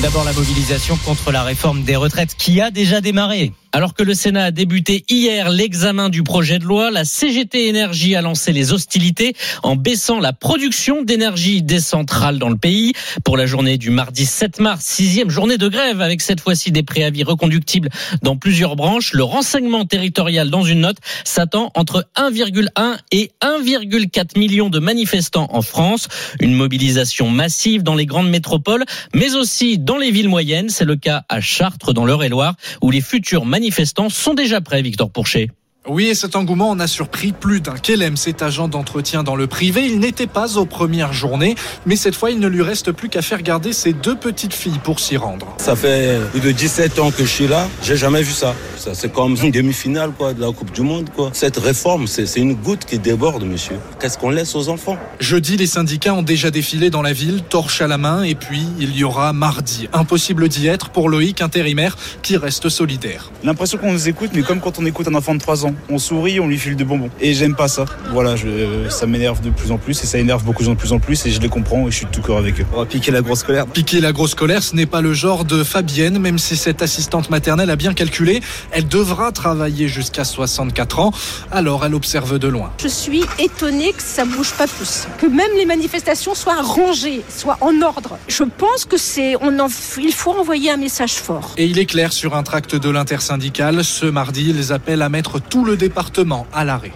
D'abord la mobilisation contre la réforme des retraites qui a déjà démarré. Alors que le Sénat a débuté hier l'examen du projet de loi, la CGT Énergie a lancé les hostilités en baissant la production d'énergie des centrales dans le pays. Pour la journée du mardi 7 mars, sixième journée de grève avec cette fois-ci des préavis reconductibles dans plusieurs branches, le renseignement territorial dans une note s'attend entre 1,1 et 1,4 millions de manifestants en France. Une mobilisation massive dans les grandes métropoles, mais aussi dans les villes moyennes. C'est le cas à Chartres dans l'Eure-et-Loire où les futurs manifestants sont déjà prêts, Victor Pourchet. Oui, et cet engouement en a surpris plus d'un. Kellem, cet agent d'entretien dans le privé, il n'était pas aux premières journées, mais cette fois, il ne lui reste plus qu'à faire garder ses deux petites filles pour s'y rendre. Ça fait plus de 17 ans que je suis là, j'ai jamais vu ça. ça c'est comme une demi-finale quoi, de la Coupe du Monde. Quoi. Cette réforme, c'est une goutte qui déborde, monsieur. Qu'est-ce qu'on laisse aux enfants? Jeudi, les syndicats ont déjà défilé dans la ville, torche à la main, et puis il y aura mardi. Impossible d'y être pour Loïc, intérimaire, qui reste solidaire. L'impression qu'on nous écoute, mais comme quand on écoute un enfant de 3 ans on sourit, on lui file de bonbons. Et j'aime pas ça. Voilà, je, ça m'énerve de plus en plus et ça énerve beaucoup de gens de plus en plus et je les comprends et je suis tout cœur avec eux. On va piquer la grosse colère. Piquer la grosse colère, ce n'est pas le genre de Fabienne, même si cette assistante maternelle a bien calculé. Elle devra travailler jusqu'à 64 ans, alors elle observe de loin. Je suis étonnée que ça bouge pas plus. Que même les manifestations soient rangées, soient en ordre. Je pense que c'est, on en, il faut envoyer un message fort. Et il est clair sur un tract de l'intersyndicale, ce mardi, ils appellent à mettre tout le département à l'arrêt.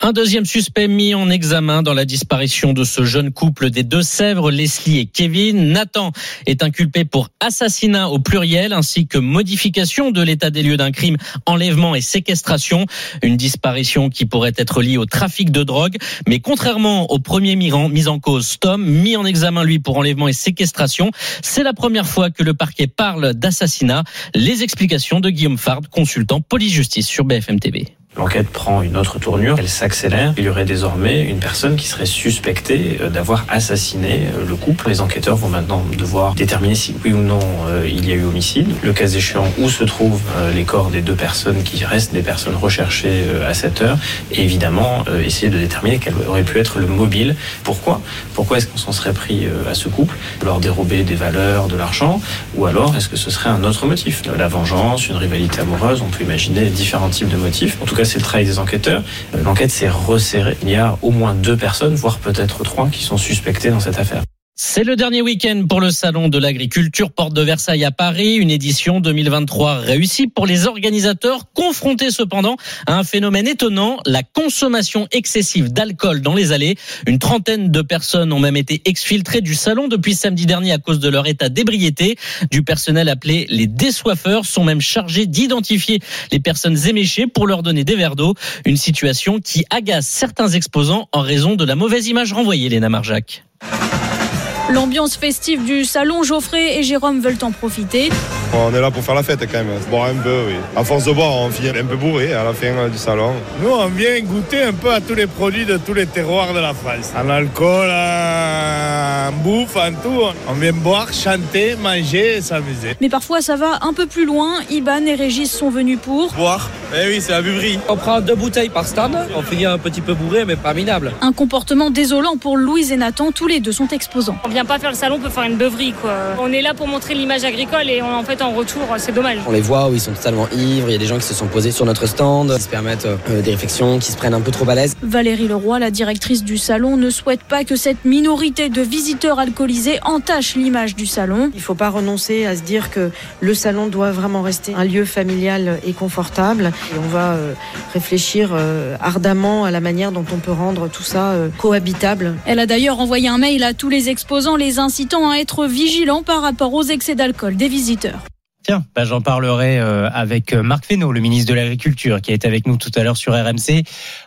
Un deuxième suspect mis en examen dans la disparition de ce jeune couple des Deux-Sèvres, Leslie et Kevin. Nathan est inculpé pour assassinat au pluriel ainsi que modification de l'état des lieux d'un crime, enlèvement et séquestration. Une disparition qui pourrait être liée au trafic de drogue. Mais contrairement au premier mis en cause, Tom, mis en examen lui pour enlèvement et séquestration, c'est la première fois que le parquet parle d'assassinat. Les explications de Guillaume Fard, consultant police-justice sur BFM TV. L'enquête prend une autre tournure, elle s'accélère. Il y aurait désormais une personne qui serait suspectée euh, d'avoir assassiné euh, le couple. Les enquêteurs vont maintenant devoir déterminer si oui ou non euh, il y a eu homicide. Le cas échéant, où se trouvent les corps des deux personnes qui restent des personnes recherchées à cette heure. Et évidemment, essayer de déterminer quel aurait pu être le mobile. Pourquoi? Pourquoi est-ce qu'on s'en serait pris à ce couple? Leur dérober des valeurs, de l'argent? Ou alors est-ce que ce serait un autre motif? La vengeance, une rivalité amoureuse, on peut imaginer différents types de motifs. En tout cas, c'est le travail des enquêteurs. L'enquête s'est resserrée. Il y a au moins deux personnes, voire peut-être trois, qui sont suspectées dans cette affaire. C'est le dernier week-end pour le Salon de l'Agriculture Porte de Versailles à Paris, une édition 2023 réussie pour les organisateurs, confrontés cependant à un phénomène étonnant, la consommation excessive d'alcool dans les allées. Une trentaine de personnes ont même été exfiltrées du salon depuis samedi dernier à cause de leur état d'ébriété. Du personnel appelé les désoiffeurs sont même chargés d'identifier les personnes éméchées pour leur donner des verres d'eau, une situation qui agace certains exposants en raison de la mauvaise image renvoyée, Léna Marjac. L'ambiance festive du salon, Geoffrey et Jérôme veulent en profiter. On est là pour faire la fête quand même, boire un peu, oui. À force de boire, on finit un peu bourré à la fin euh, du salon. Nous, on vient goûter un peu à tous les produits de tous les terroirs de la France. En alcool, en bouffe, en tout. On vient boire, chanter, manger et s'amuser. Mais parfois, ça va un peu plus loin. Iban et Régis sont venus pour... Boire Eh oui, c'est la buverie. On prend deux bouteilles par stand. On finit un petit peu bourré, mais pas minable. Un comportement désolant pour Louise et Nathan. Tous les deux sont exposants vient pas faire le salon pour faire une beuverie quoi. On est là pour montrer l'image agricole et en fait en retour c'est dommage. On les voit où ils sont totalement ivres, il y a des gens qui se sont posés sur notre stand, qui se permettent euh, des réflexions, qui se prennent un peu trop à l'aise. Valérie Leroy, la directrice du salon, ne souhaite pas que cette minorité de visiteurs alcoolisés entache l'image du salon. Il ne faut pas renoncer à se dire que le salon doit vraiment rester un lieu familial et confortable. Et on va euh, réfléchir euh, ardemment à la manière dont on peut rendre tout ça cohabitable. Elle a d'ailleurs envoyé un mail à tous les exposants les incitant à être vigilants par rapport aux excès d'alcool des visiteurs. Tiens, bah, j'en parlerai euh, avec euh, Marc Fesneau, le ministre de l'Agriculture, qui est avec nous tout à l'heure sur RMC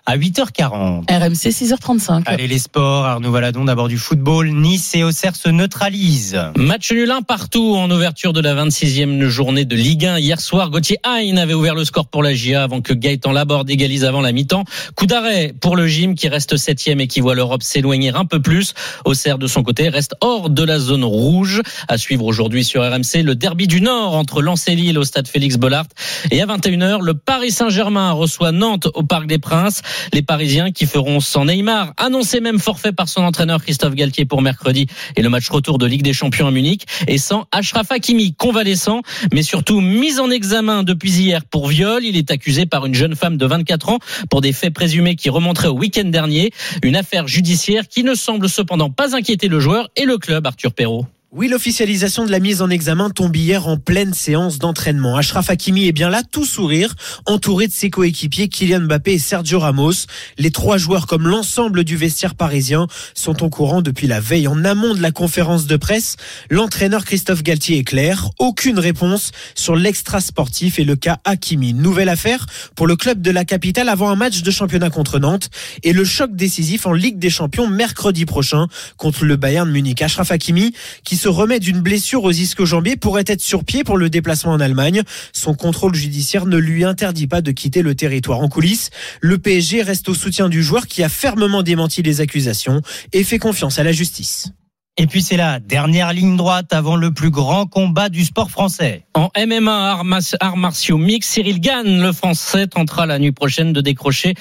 à 8h40. RMC 6h35. Allez les sports, Arnaud Valadon d'abord du football. Nice et Auxerre se neutralisent. Match nul un partout en ouverture de la 26e journée de Ligue 1. Hier soir, Gauthier Hain avait ouvert le score pour la GIA avant que Gaëtan Laborde égalise avant la mi-temps. Coup d'arrêt pour le gym qui reste septième et qui voit l'Europe s'éloigner un peu plus. Auxerre de son côté reste hors de la zone rouge. À suivre aujourd'hui sur RMC le derby du Nord entre entre au stade Félix Bollard. Et à 21h, le Paris Saint-Germain reçoit Nantes au Parc des Princes. Les Parisiens qui feront sans Neymar, annoncé même forfait par son entraîneur Christophe Galtier pour mercredi et le match retour de Ligue des Champions à Munich. Et sans Achraf Hakimi, convalescent, mais surtout mis en examen depuis hier pour viol. Il est accusé par une jeune femme de 24 ans pour des faits présumés qui remonteraient au week-end dernier. Une affaire judiciaire qui ne semble cependant pas inquiéter le joueur et le club, Arthur Perrault. Oui, l'officialisation de la mise en examen tombe hier en pleine séance d'entraînement. Ashraf Hakimi est bien là, tout sourire, entouré de ses coéquipiers Kylian Mbappé et Sergio Ramos. Les trois joueurs, comme l'ensemble du vestiaire parisien, sont au courant depuis la veille. En amont de la conférence de presse, l'entraîneur Christophe Galtier est clair. Aucune réponse sur l'extra sportif et le cas Hakimi. Nouvelle affaire pour le club de la capitale avant un match de championnat contre Nantes et le choc décisif en Ligue des Champions mercredi prochain contre le Bayern Munich. Ashraf Hakimi, qui se remet d'une blessure aux ischio-jambiers pourrait être sur pied pour le déplacement en Allemagne. Son contrôle judiciaire ne lui interdit pas de quitter le territoire. En coulisses, le PSG reste au soutien du joueur qui a fermement démenti les accusations et fait confiance à la justice. Et puis c'est la dernière ligne droite avant le plus grand combat du sport français. En MMA, arts, martiaux mix, Cyril Gann, le français, tentera la nuit prochaine de décrocher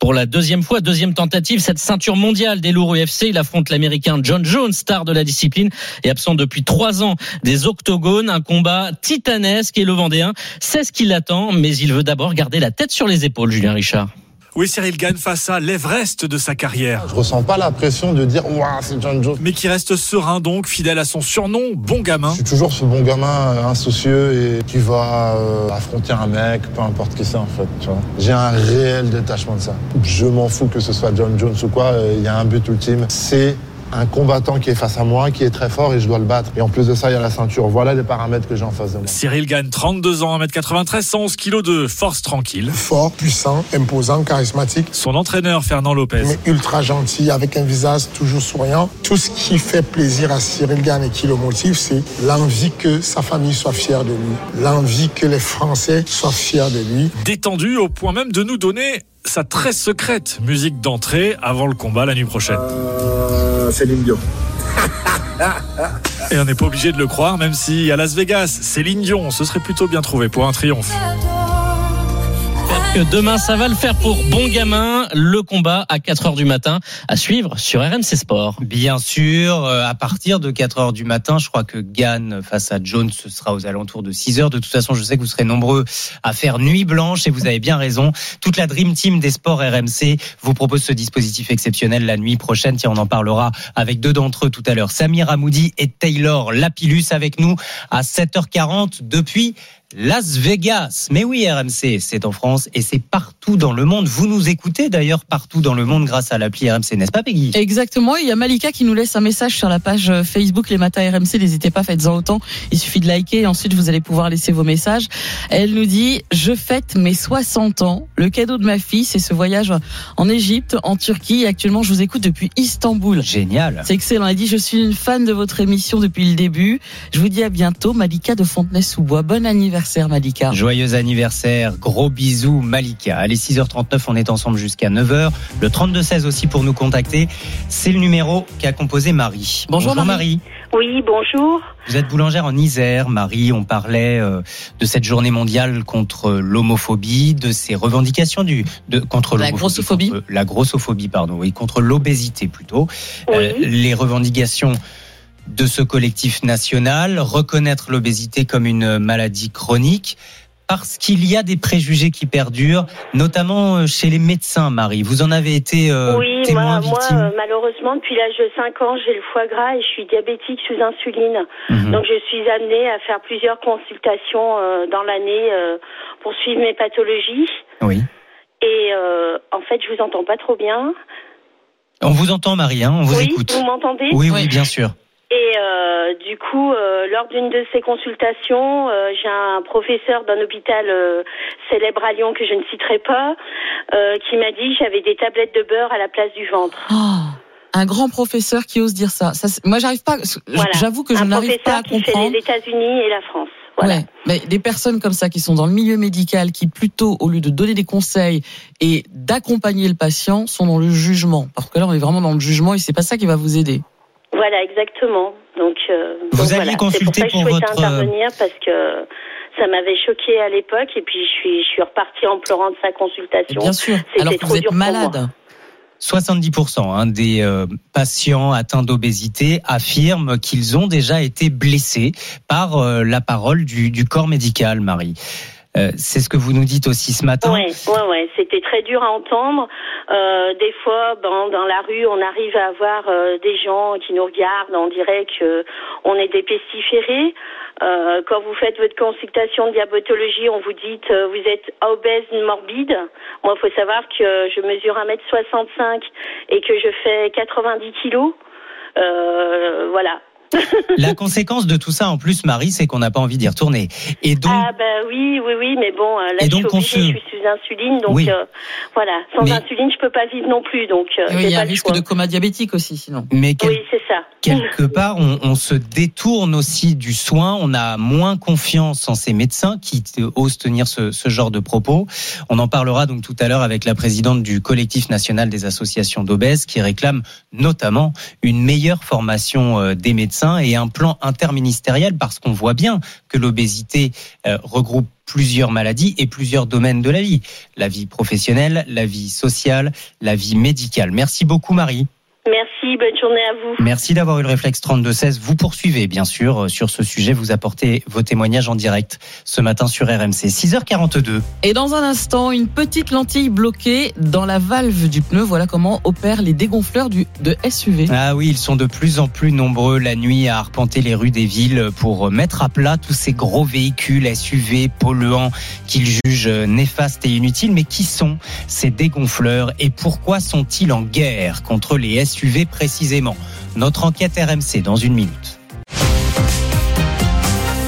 pour la deuxième fois, deuxième tentative, cette ceinture mondiale des lourds UFC. Il affronte l'américain John Jones, star de la discipline et absent depuis trois ans des octogones. Un combat titanesque et le Vendéen sait ce qui l'attend, mais il veut d'abord garder la tête sur les épaules, Julien Richard. Oui, Cyril Gann face à l'Everest de sa carrière. Je ressens pas la pression de dire waouh, c'est John Jones. Mais qui reste serein donc, fidèle à son surnom, bon gamin. Je suis toujours ce bon gamin euh, insoucieux et qui va euh, affronter un mec, peu importe qui c'est en fait. tu vois. J'ai un réel détachement de ça. Je m'en fous que ce soit John Jones ou quoi. euh, Il y a un but ultime, c'est un combattant qui est face à moi, qui est très fort et je dois le battre. Et en plus de ça, il y a la ceinture. Voilà les paramètres que j'ai en face de moi. Cyril Gann, 32 ans, 1m93, 111 kg de force tranquille. Fort, puissant, imposant, charismatique. Son entraîneur, Fernand Lopez. Mais ultra gentil, avec un visage toujours souriant. Tout ce qui fait plaisir à Cyril Gann et qui le motive, c'est l'envie que sa famille soit fière de lui. L'envie que les Français soient fiers de lui. Détendu au point même de nous donner sa très secrète musique d'entrée avant le combat la nuit prochaine. Euh, Céline Dion. Et on n'est pas obligé de le croire, même si à Las Vegas, Céline Dion, ce serait plutôt bien trouvé pour un triomphe. Demain, ça va le faire pour Bon Gamin. Le combat à 4 heures du matin à suivre sur RMC Sport. Bien sûr, euh, à partir de 4 heures du matin, je crois que Gann face à Jones, ce sera aux alentours de 6 heures. De toute façon, je sais que vous serez nombreux à faire nuit blanche et vous avez bien raison. Toute la Dream Team des sports RMC vous propose ce dispositif exceptionnel la nuit prochaine. Tiens, on en parlera avec deux d'entre eux tout à l'heure. Samir Amoudi et Taylor Lapillus avec nous à 7h40 depuis Las Vegas. Mais oui, RMC, c'est en France et c'est partout dans le monde. Vous nous écoutez d'ailleurs partout dans le monde grâce à l'appli RMC, n'est-ce pas Peggy? Exactement. Il y a Malika qui nous laisse un message sur la page euh, Facebook Les Matins RMC. N'hésitez pas, faites-en autant. Il suffit de liker et ensuite vous allez pouvoir laisser vos messages. Elle nous dit Je fête mes 60 ans. Le cadeau de ma fille, c'est ce voyage en Égypte, en Turquie. Et actuellement, je vous écoute depuis Istanbul. Génial. C'est excellent. Elle dit Je suis une fan de votre émission depuis le début. Je vous dis à bientôt. Malika de Fontenay-sous-Bois. Bon anniversaire, Malika. Joyeux anniversaire, gros bisous Malika. Allez 6h39, on est ensemble jusqu'à 9h. Le 32-16 aussi pour nous contacter. C'est le numéro qu'a composé Marie. Bonjour, Marie. Oui, bonjour. Vous êtes boulangère en Isère, Marie. On parlait euh, de cette journée mondiale contre l'homophobie, de ces revendications du de contre La grossophobie. contre- la grossophobie, pardon, oui, contre l'obésité plutôt. Oui. Euh, les revendications de ce collectif national, reconnaître l'obésité comme une maladie chronique. Parce qu'il y a des préjugés qui perdurent, notamment euh, chez les médecins, Marie. Vous en avez été euh, oui, témoin, moi, victime. malheureusement, depuis l'âge de 5 ans, j'ai le foie gras et je suis diabétique sous insuline. Mhm. Donc, je suis amenée à faire plusieurs consultations euh, dans l'année euh, pour suivre mes pathologies. Oui. Et en fait, je vous entends pas trop bien. On vous entend, Marie, hein, on vous oui, écoute. vous m'entendez? Oui, oui, bien sûr. Et euh, du coup, euh, lors d'une de ces consultations, euh, j'ai un professeur d'un hôpital euh, célèbre à Lyon que je ne citerai pas, euh, qui m'a dit j'avais des tablettes de beurre à la place du ventre. Oh, un grand professeur qui ose dire ça. moi, j'arrive pas. Voilà. J'avoue que je n'arrive pas à professeur qui fait comprendre. les États-Unis et la France. Voilà. Ouais, mais des personnes comme ça qui sont dans le milieu médical, qui plutôt, au lieu de donner des conseils et d'accompagner le patient, sont dans le jugement. Parce que là, on est vraiment dans le jugement et c'est pas ça qui va vous aider. Voilà, exactement. Donc, euh, Vous donc alliez voilà. C'est pour consulter ça que pour je souhaitais votre- intervenir parce que Ça m'avait choqué à l'époque et puis je suis, je suis repartie en pleurant de sa consultation. Bien sûr, alors que vous êtes malade. 70% hein, des euh, patients atteints d'obésité affirment qu'ils ont déjà été blessés par euh, la parole du, du corps médical, Marie. Euh, c'est ce que vous nous dites aussi ce matin. Ouais, ouais, ouais. C'était très dur à entendre. Euh, des fois, ben, dans la rue, on arrive à avoir euh, des gens qui nous regardent. On dirait que on est des pestiférés. Euh, quand vous faites votre consultation de diabétologie, on vous dit euh, vous êtes obèse morbide. Moi, il faut savoir que je mesure 1m65 et que je fais 90 kilos. Euh, voilà. La conséquence de tout ça, en plus, Marie, c'est qu'on n'a pas envie d'y retourner. Et donc, Ah bah oui, oui, oui, mais bon, euh, là Et je donc, suis on se- je suis sous insuline, donc Oui. euh, voilà. Sans Mais- insuline, je peux pas vivre non plus, donc euh, Oui, il y a un le risque choix. de coma diabétique aussi, sinon. mais quel- Oui, c'est ça. quelque part, on, on se détourne aussi du soin. On a moins confiance en ces médecins qui osent tenir ce, ce genre de propos. On en parlera donc tout à l'heure avec la présidente du collectif national des associations d'obèses qui réclame notamment une meilleure formation des médecins et un plan interministériel parce qu'on voit bien que l'obésité euh, regroupe plusieurs maladies et plusieurs domaines de la vie. La vie professionnelle, la vie sociale, la vie médicale. Merci beaucoup Marie. Merci, bonne journée à vous. Merci d'avoir eu le réflexe 3216. Vous poursuivez, bien sûr, euh, sur ce sujet. Vous apportez vos témoignages en direct ce matin sur RMC. 6h42. Et dans un instant, une petite lentille bloquée dans la valve du pneu. Voilà comment opèrent les dégonfleurs du, de SUV. Ah oui, ils sont de plus en plus nombreux la nuit à arpenter les rues des villes pour mettre à plat tous ces gros véhicules SUV polluants qu'ils jugent néfastes et inutiles. Mais qui sont ces dégonfleurs et pourquoi sont-ils en guerre contre les SUV précisément Notre enquête RMC dans une minute.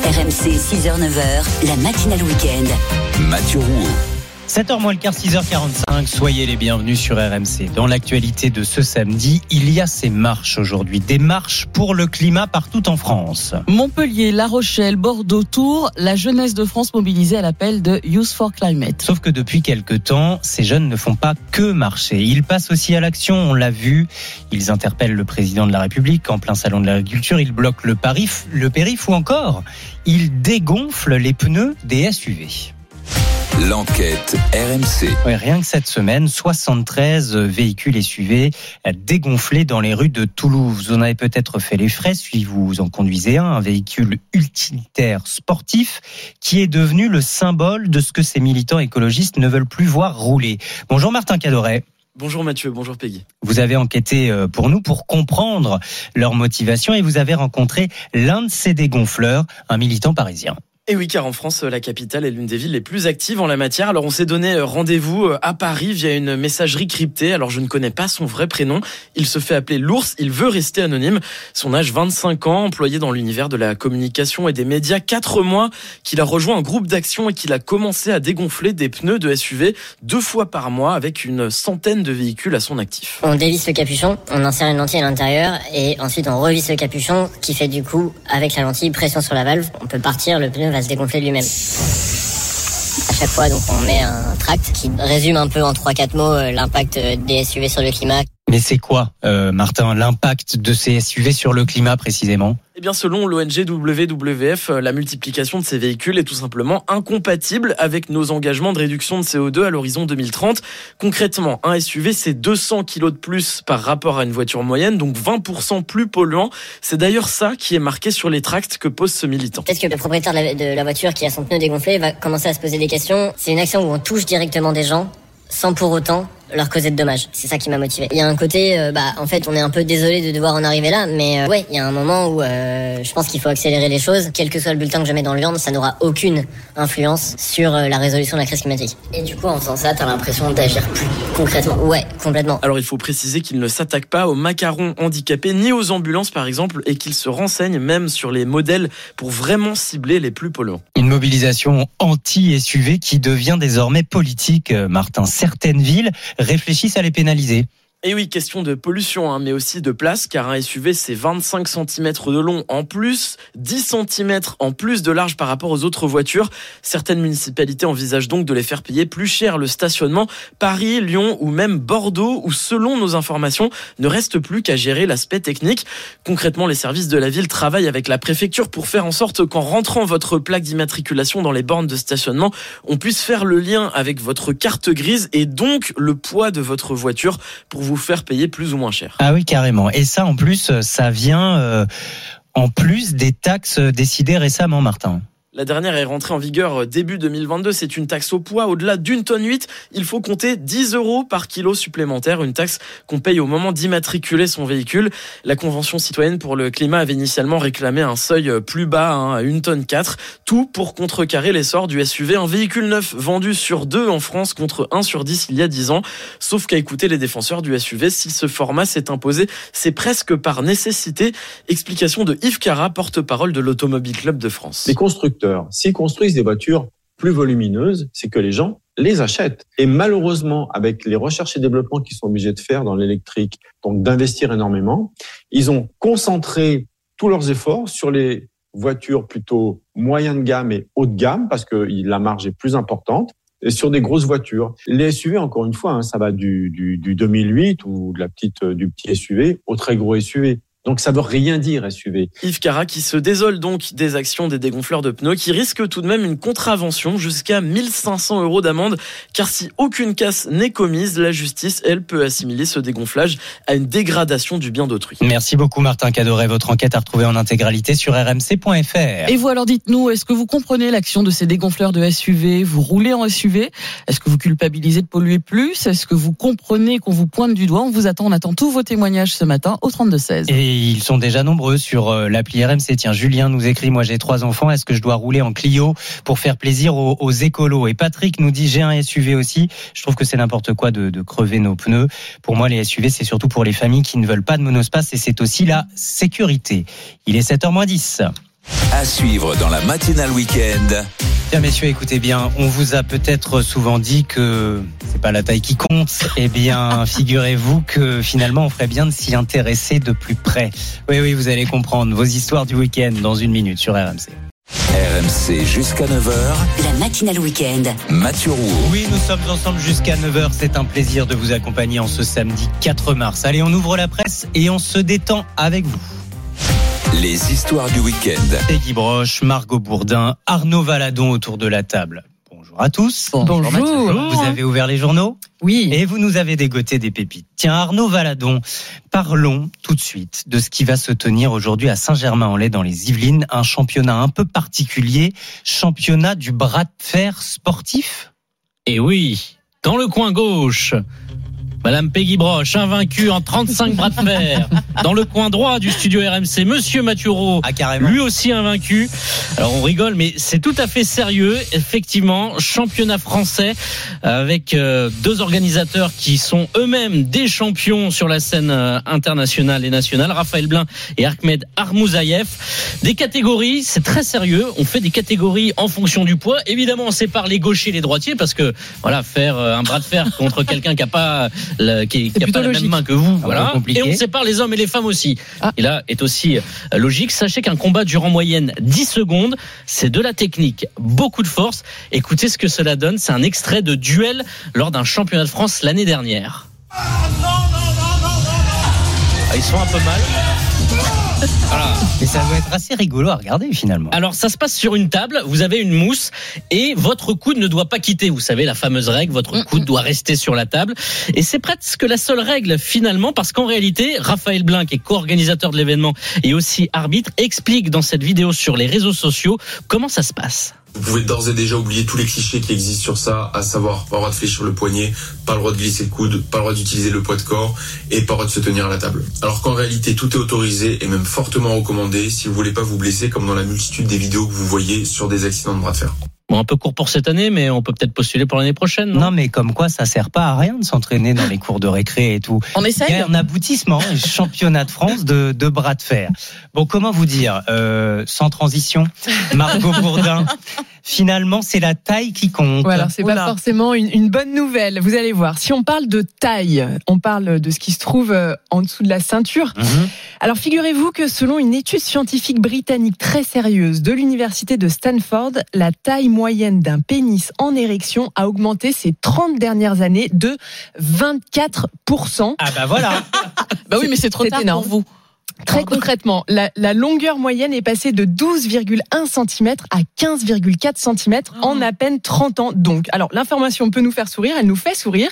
RMC 6h-9h, la matinale week-end. Mathieu Rouault. 7h moins le quart, 6h45, soyez les bienvenus sur RMC. Dans l'actualité de ce samedi, il y a ces marches aujourd'hui, des marches pour le climat partout en France. Montpellier, La Rochelle, Bordeaux, Tours, la jeunesse de France mobilisée à l'appel de Youth for Climate. Sauf que depuis quelque temps, ces jeunes ne font pas que marcher. Ils passent aussi à l'action, on l'a vu. Ils interpellent le président de la République en plein salon de l'agriculture. Ils bloquent le, parif, le périph ou encore, ils dégonflent les pneus des SUV. L'enquête RMC. Rien que cette semaine, 73 véhicules SUV dégonflés dans les rues de Toulouse. Vous en avez peut-être fait les frais si vous en conduisez un, un véhicule utilitaire sportif qui est devenu le symbole de ce que ces militants écologistes ne veulent plus voir rouler. Bonjour Martin Cadoret. Bonjour Mathieu, bonjour Peggy. Vous avez enquêté euh, pour nous pour comprendre leur motivation et vous avez rencontré l'un de ces dégonfleurs, un militant parisien. Et oui, car en France, la capitale est l'une des villes les plus actives en la matière. Alors on s'est donné euh, rendez-vous à Paris via une messagerie cryptée. Alors je ne connais pas son vrai prénom. Il se fait appeler l'ours, il veut rester anonyme. Son âge 25 ans, employé dans l'univers de la communication et des médias. 4 mois qu'il a rejoint un groupe d'action et qu'il a commencé à dégonfler des pneus de SUV deux fois par mois avec une centaine de véhicules à son actif. On dévisse le capuchon, on insère une lentille à l'intérieur et ensuite on revisse le capuchon qui fait du coup, avec la lentille, pression sur la valve. On peut partir, le pneu va se dégonfler lui-même. À chaque fois, donc, on met un tract qui résume un peu en 3-4 mots euh, l'impact euh, des SUV sur le climat. Mais c'est quoi, euh, Martin, l'impact de ces SUV sur le climat précisément? Eh bien, selon l'ONG WWF, euh, la multiplication de ces véhicules est tout simplement incompatible avec nos engagements de réduction de CO2 à l'horizon 2030. Concrètement, un SUV, c'est 200 kg de plus par rapport à une voiture moyenne, donc 20% plus polluant. C'est d'ailleurs ça qui est marqué sur les tracts que pose ce militant. Peut-être que le propriétaire de la, de la voiture qui a son pneu dégonflé va commencer à se poser des questions? C'est une action où on touche directement des gens sans pour autant leur causer de dommages. C'est ça qui m'a motivé. Il y a un côté, euh, bah, en fait, on est un peu désolé de devoir en arriver là, mais euh, ouais, il y a un moment où euh, je pense qu'il faut accélérer les choses. Quel que soit le bulletin que je mets dans l'urne, ça n'aura aucune influence sur euh, la résolution de la crise climatique. Et du coup, en faisant ça, t'as l'impression d'agir plus concrètement. Ouais, complètement. Alors il faut préciser qu'il ne s'attaque pas aux macarons handicapés ni aux ambulances par exemple et qu'il se renseigne même sur les modèles pour vraiment cibler les plus polluants. Une mobilisation anti-SUV qui devient désormais politique, Martin. Certaines villes réfléchissent à les pénaliser. Et oui, question de pollution, hein, mais aussi de place, car un SUV, c'est 25 cm de long en plus, 10 cm en plus de large par rapport aux autres voitures. Certaines municipalités envisagent donc de les faire payer plus cher le stationnement. Paris, Lyon ou même Bordeaux, où selon nos informations, ne reste plus qu'à gérer l'aspect technique. Concrètement, les services de la ville travaillent avec la préfecture pour faire en sorte qu'en rentrant votre plaque d'immatriculation dans les bornes de stationnement, on puisse faire le lien avec votre carte grise et donc le poids de votre voiture pour vous faire payer plus ou moins cher. Ah oui, carrément. Et ça, en plus, ça vient euh, en plus des taxes décidées récemment, Martin. La dernière est rentrée en vigueur euh, début 2022. C'est une taxe au poids. Au-delà d'une tonne 8, il faut compter 10 euros par kilo supplémentaire. Une taxe qu'on paye au moment d'immatriculer son véhicule. La Convention citoyenne pour le climat avait initialement réclamé un seuil euh, plus bas, hein, à une tonne 4. Tout pour contrecarrer l'essor du SUV. Un véhicule neuf vendu sur deux en France contre 1 sur 10 il y a 10 ans. Sauf qu'à écouter les défenseurs du SUV, si ce format s'est imposé, c'est presque par nécessité. Explication de Yves Cara, porte-parole de l'Automobile Club de France. S'ils construisent des voitures plus volumineuses, c'est que les gens les achètent. Et malheureusement, avec les recherches et développements qu'ils sont obligés de faire dans l'électrique, donc d'investir énormément, ils ont concentré tous leurs efforts sur les voitures plutôt moyen de gamme et haut de gamme, parce que la marge est plus importante, et sur des grosses voitures. Les SUV, encore une fois, hein, ça va du, du, du 2008 ou de la petite, du petit SUV au très gros SUV. Donc ça veut rien dire SUV. Yves Cara qui se désole donc des actions des dégonfleurs de pneus qui risquent tout de même une contravention jusqu'à 1500 euros d'amende car si aucune casse n'est commise, la justice, elle, peut assimiler ce dégonflage à une dégradation du bien d'autrui. Merci beaucoup Martin Cadoret. Votre enquête à retrouver en intégralité sur rmc.fr. Et vous alors dites-nous, est-ce que vous comprenez l'action de ces dégonfleurs de SUV Vous roulez en SUV Est-ce que vous culpabilisez de polluer plus? Est-ce que vous comprenez qu'on vous pointe du doigt? On vous attend, on attend tous vos témoignages ce matin au 32-16. Et ils sont déjà nombreux sur euh, l'appli RMC. Tiens, Julien nous écrit, moi j'ai trois enfants, est-ce que je dois rouler en Clio pour faire plaisir aux, écolos? Et Patrick nous dit, j'ai un SUV aussi. Je trouve que c'est n'importe quoi de, de, crever nos pneus. Pour moi, les SUV, c'est surtout pour les familles qui ne veulent pas de monospace et c'est aussi la sécurité. Il est 7h10. À suivre dans la matinale week-end. Bien messieurs, écoutez bien, on vous a peut-être souvent dit que c'est pas la taille qui compte. Eh bien, figurez-vous que finalement, on ferait bien de s'y intéresser de plus près. Oui, oui, vous allez comprendre vos histoires du week-end dans une minute sur RMC. RMC jusqu'à 9h. La matinale week-end. Mathieu Roux. Oui, nous sommes ensemble jusqu'à 9h. C'est un plaisir de vous accompagner en ce samedi 4 mars. Allez, on ouvre la presse et on se détend avec vous. Les histoires du week-end. Peggy Broche, Margot Bourdin, Arnaud Valadon autour de la table. Bonjour à tous. Bonjour. Bonjour. Vous avez ouvert les journaux Oui. Et vous nous avez dégoté des pépites. Tiens, Arnaud Valadon, parlons tout de suite de ce qui va se tenir aujourd'hui à Saint-Germain-en-Laye dans les Yvelines. Un championnat un peu particulier, championnat du bras de fer sportif? Et oui, dans le coin gauche, Madame Peggy Broche, invaincue en 35 bras de fer. Dans le coin droit du studio RMC, Monsieur Mathieu Rowe, ah, lui aussi invaincu. Alors on rigole, mais c'est tout à fait sérieux. Effectivement, championnat français avec euh, deux organisateurs qui sont eux-mêmes des champions sur la scène euh, internationale et nationale, Raphaël Blin et Ahmed Armouzaïev. Des catégories, c'est très sérieux. On fait des catégories en fonction du poids. Évidemment, on sépare les gauchers et les droitiers parce que voilà, faire euh, un bras de fer contre quelqu'un qui a pas la, qui, qui a pas la même main que vous, voilà. compliqué. Et on sépare les hommes et les femmes aussi. Et là est aussi euh, logique. Sachez qu'un combat dure en moyenne 10 secondes. C'est de la technique, beaucoup de force. Écoutez ce que cela donne. C'est un extrait de duel lors d'un championnat de France l'année dernière. Ah, ils sont un peu mal. Voilà. Et ça doit être assez rigolo à regarder finalement. Alors ça se passe sur une table, vous avez une mousse et votre coude ne doit pas quitter. Vous savez la fameuse règle, votre coude doit rester sur la table. Et c'est presque la seule règle finalement parce qu'en réalité, Raphaël Blin, qui est co-organisateur de l'événement et aussi arbitre, explique dans cette vidéo sur les réseaux sociaux comment ça se passe. Vous pouvez d'ores et déjà oublier tous les clichés qui existent sur ça, à savoir pas le droit de fléchir le poignet, pas le droit de glisser le coude, pas le droit d'utiliser le poids de corps et pas le droit de se tenir à la table. Alors qu'en réalité tout est autorisé et même fortement recommandé si vous voulez pas vous blesser comme dans la multitude des vidéos que vous voyez sur des accidents de bras de fer. Bon, un peu court pour cette année, mais on peut peut-être postuler pour l'année prochaine. Non, non, mais comme quoi, ça sert pas à rien de s'entraîner dans les cours de récré et tout. On essaye. Il y a un aboutissement, un championnat de France de, de bras de fer. Bon, comment vous dire, euh, sans transition, Margot Bourdin, Finalement, c'est la taille qui compte. Voilà, c'est pas forcément une, une bonne nouvelle. Vous allez voir. Si on parle de taille, on parle de ce qui se trouve euh, en dessous de la ceinture. Mhm. Alors figurez-vous que selon une étude scientifique britannique très sérieuse de l'université de Stanford, la taille moyenne d'un pénis en érection a augmenté ces 30 dernières années de 24%. Ah bah voilà. Bah oui, mais c'est trop tard énorme. pour vous. Très concrètement, la, la longueur moyenne est passée de 12,1 cm à 15,4 cm en à peine 30 ans. Donc, alors l'information peut nous faire sourire, elle nous fait sourire,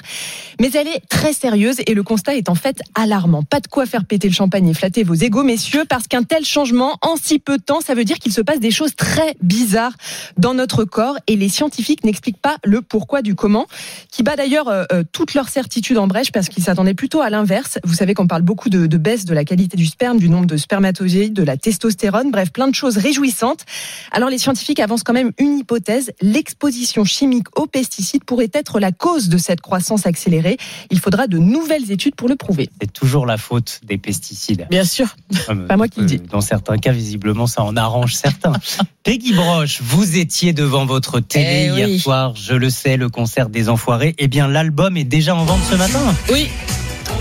mais elle est très sérieuse et le constat est en fait alarmant. Pas de quoi faire péter le champagne et flatter vos égaux, messieurs, parce qu'un tel changement en si peu de temps, ça veut dire qu'il se passe des choses très bizarres dans notre corps et les scientifiques n'expliquent pas le pourquoi du comment, qui bat d'ailleurs euh, euh, toute leur certitude en brèche parce qu'ils s'attendaient plutôt à l'inverse. Vous savez qu'on parle beaucoup de, de baisse de la qualité du sperme, du nombre de spermatozoïdes, de la testostérone, bref, plein de choses réjouissantes. Alors les scientifiques avancent quand même une hypothèse, l'exposition chimique aux pesticides pourrait être la cause de cette croissance accélérée. Il faudra de nouvelles études pour le prouver. C'est toujours la faute des pesticides. Bien sûr. Comme, Pas moi qui le euh, dis. Dans certains cas, visiblement, ça en arrange certains. Peggy Broche, vous étiez devant votre télé Eh oui. hier soir, je le sais, le concert des Enfoirés. Eh bien, l'album est déjà en vente ce matin. Oui.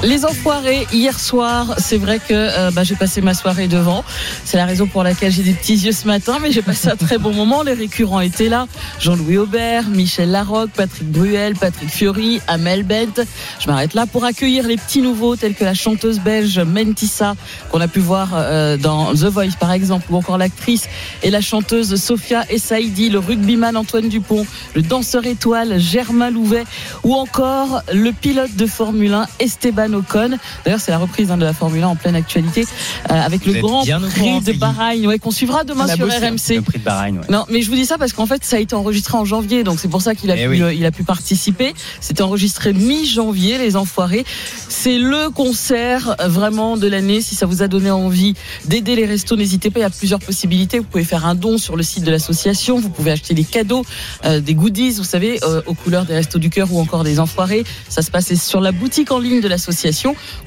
Les enfoirés, hier soir, c'est vrai que euh, bah, j'ai passé ma soirée devant. C'est la raison pour laquelle j'ai des petits yeux ce matin, mais j'ai passé un très bon moment. Les récurrents étaient là. Jean-Louis Aubert, Michel Larocque, Patrick Bruel, Patrick Fiori, Amel Bent. Je m'arrête là pour accueillir les petits nouveaux tels que la chanteuse belge Mentissa, qu'on a pu voir euh, dans The Voice par exemple, ou encore l'actrice et la chanteuse Sophia Essaidi, le rugbyman Antoine Dupont, le danseur étoile Germain Louvet, ou encore le pilote de Formule 1 Esteban Ocon. D'ailleurs, c'est la reprise hein, de la Formule 1 en pleine actualité euh, avec Vous le Grand Prix de. Bahreïn, ouais, qu'on suivra demain sur bossé. RMC. Le prix de Bahreïn, ouais. Non, mais je vous dis ça parce qu'en fait, ça a été enregistré en janvier, donc c'est pour ça qu'il a, Eh pu, oui. euh, il a pu participer. C'était enregistré mi-janvier, les Enfoirés. C'est le concert euh, vraiment de l'année. Si ça vous a donné envie d'aider les restos, n'hésitez pas. Il y a plusieurs possibilités. Vous pouvez faire un don sur le site de l'association. Vous pouvez acheter des cadeaux, euh, des goodies, vous savez, euh, aux couleurs des restos du cœur ou encore des Enfoirés. Ça se passe sur la boutique en ligne de l'association.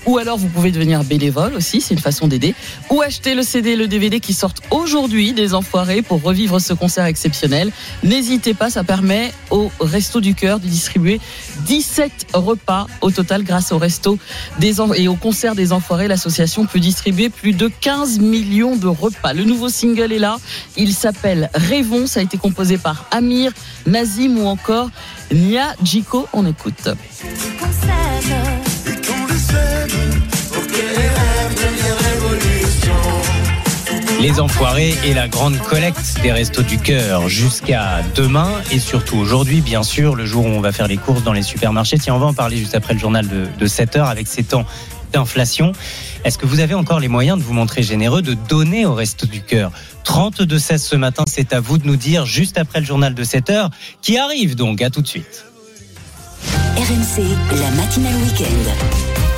Ou alors vous pouvez devenir bénévole aussi, c'est une façon d'aider. Ou acheter le CD et le DVD qui sortent aujourd'hui des Enfoirés pour revivre ce concert exceptionnel. N'hésitez pas, ça permet au Resto du Cœur de distribuer 17 repas au total grâce au Resto des En- et au concert des Enfoirés. L'association peut distribuer plus de 15 millions de repas. Le nouveau single est là. Il s'appelle Rêvons. Ça a été composé par Amir, Nazim ou encore Nia Jiko. On écoute. Les Enfoirés et la grande collecte des Restos du Cœur jusqu'à demain et surtout aujourd'hui, bien sûr, le jour où on va faire les courses dans les supermarchés. Tiens, on va en parler juste après le journal de, de 7 heures avec ces temps d'inflation. Est-ce que vous avez encore les moyens de vous montrer généreux, de donner au Restos du Cœur? 32-16 ce matin, c'est à vous de nous dire juste après le journal de 7 heures qui arrive donc. À tout de suite. RMC, la matinale week-end.